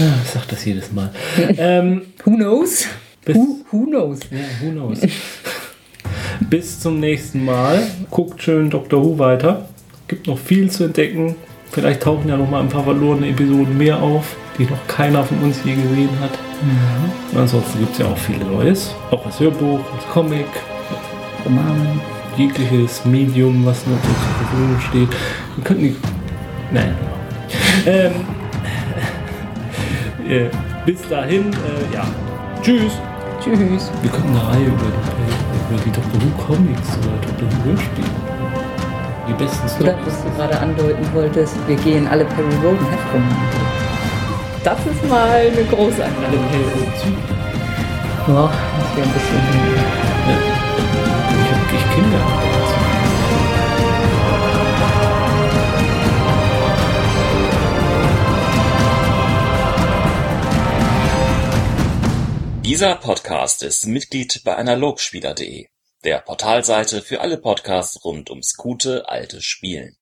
Ah, Ich sag das jedes Mal. ähm, Who knows? Bis- Who, who knows? ja, who knows. *laughs* Bis zum nächsten Mal. Guckt schön Dr. Who weiter. Gibt noch viel zu entdecken. Vielleicht tauchen ja noch mal ein paar verlorene Episoden mehr auf, die noch keiner von uns je gesehen hat. Und ansonsten gibt es ja auch viel Neues. Auch als Hörbuch, als Comic, Roman. jegliches Medium, was noch zur Verfügung steht. Wir könnten die. Nein. *laughs* ähm, *laughs* äh, bis dahin, äh, ja. Tschüss. Tschüss. Wir könnten eine Reihe über die, über die Dr. Who Comics oder Dr. Who Hörspiele. Die besten Oder was du gerade andeuten wolltest, wir gehen alle Perry Roden Heftromane. Das ist mal eine große hellen Züge. Ja, das wäre ein bisschen. Ich hab ich Kinder. Dieser Podcast ist Mitglied bei Analogspieler.de, der Portalseite für alle Podcasts rund ums gute alte Spielen.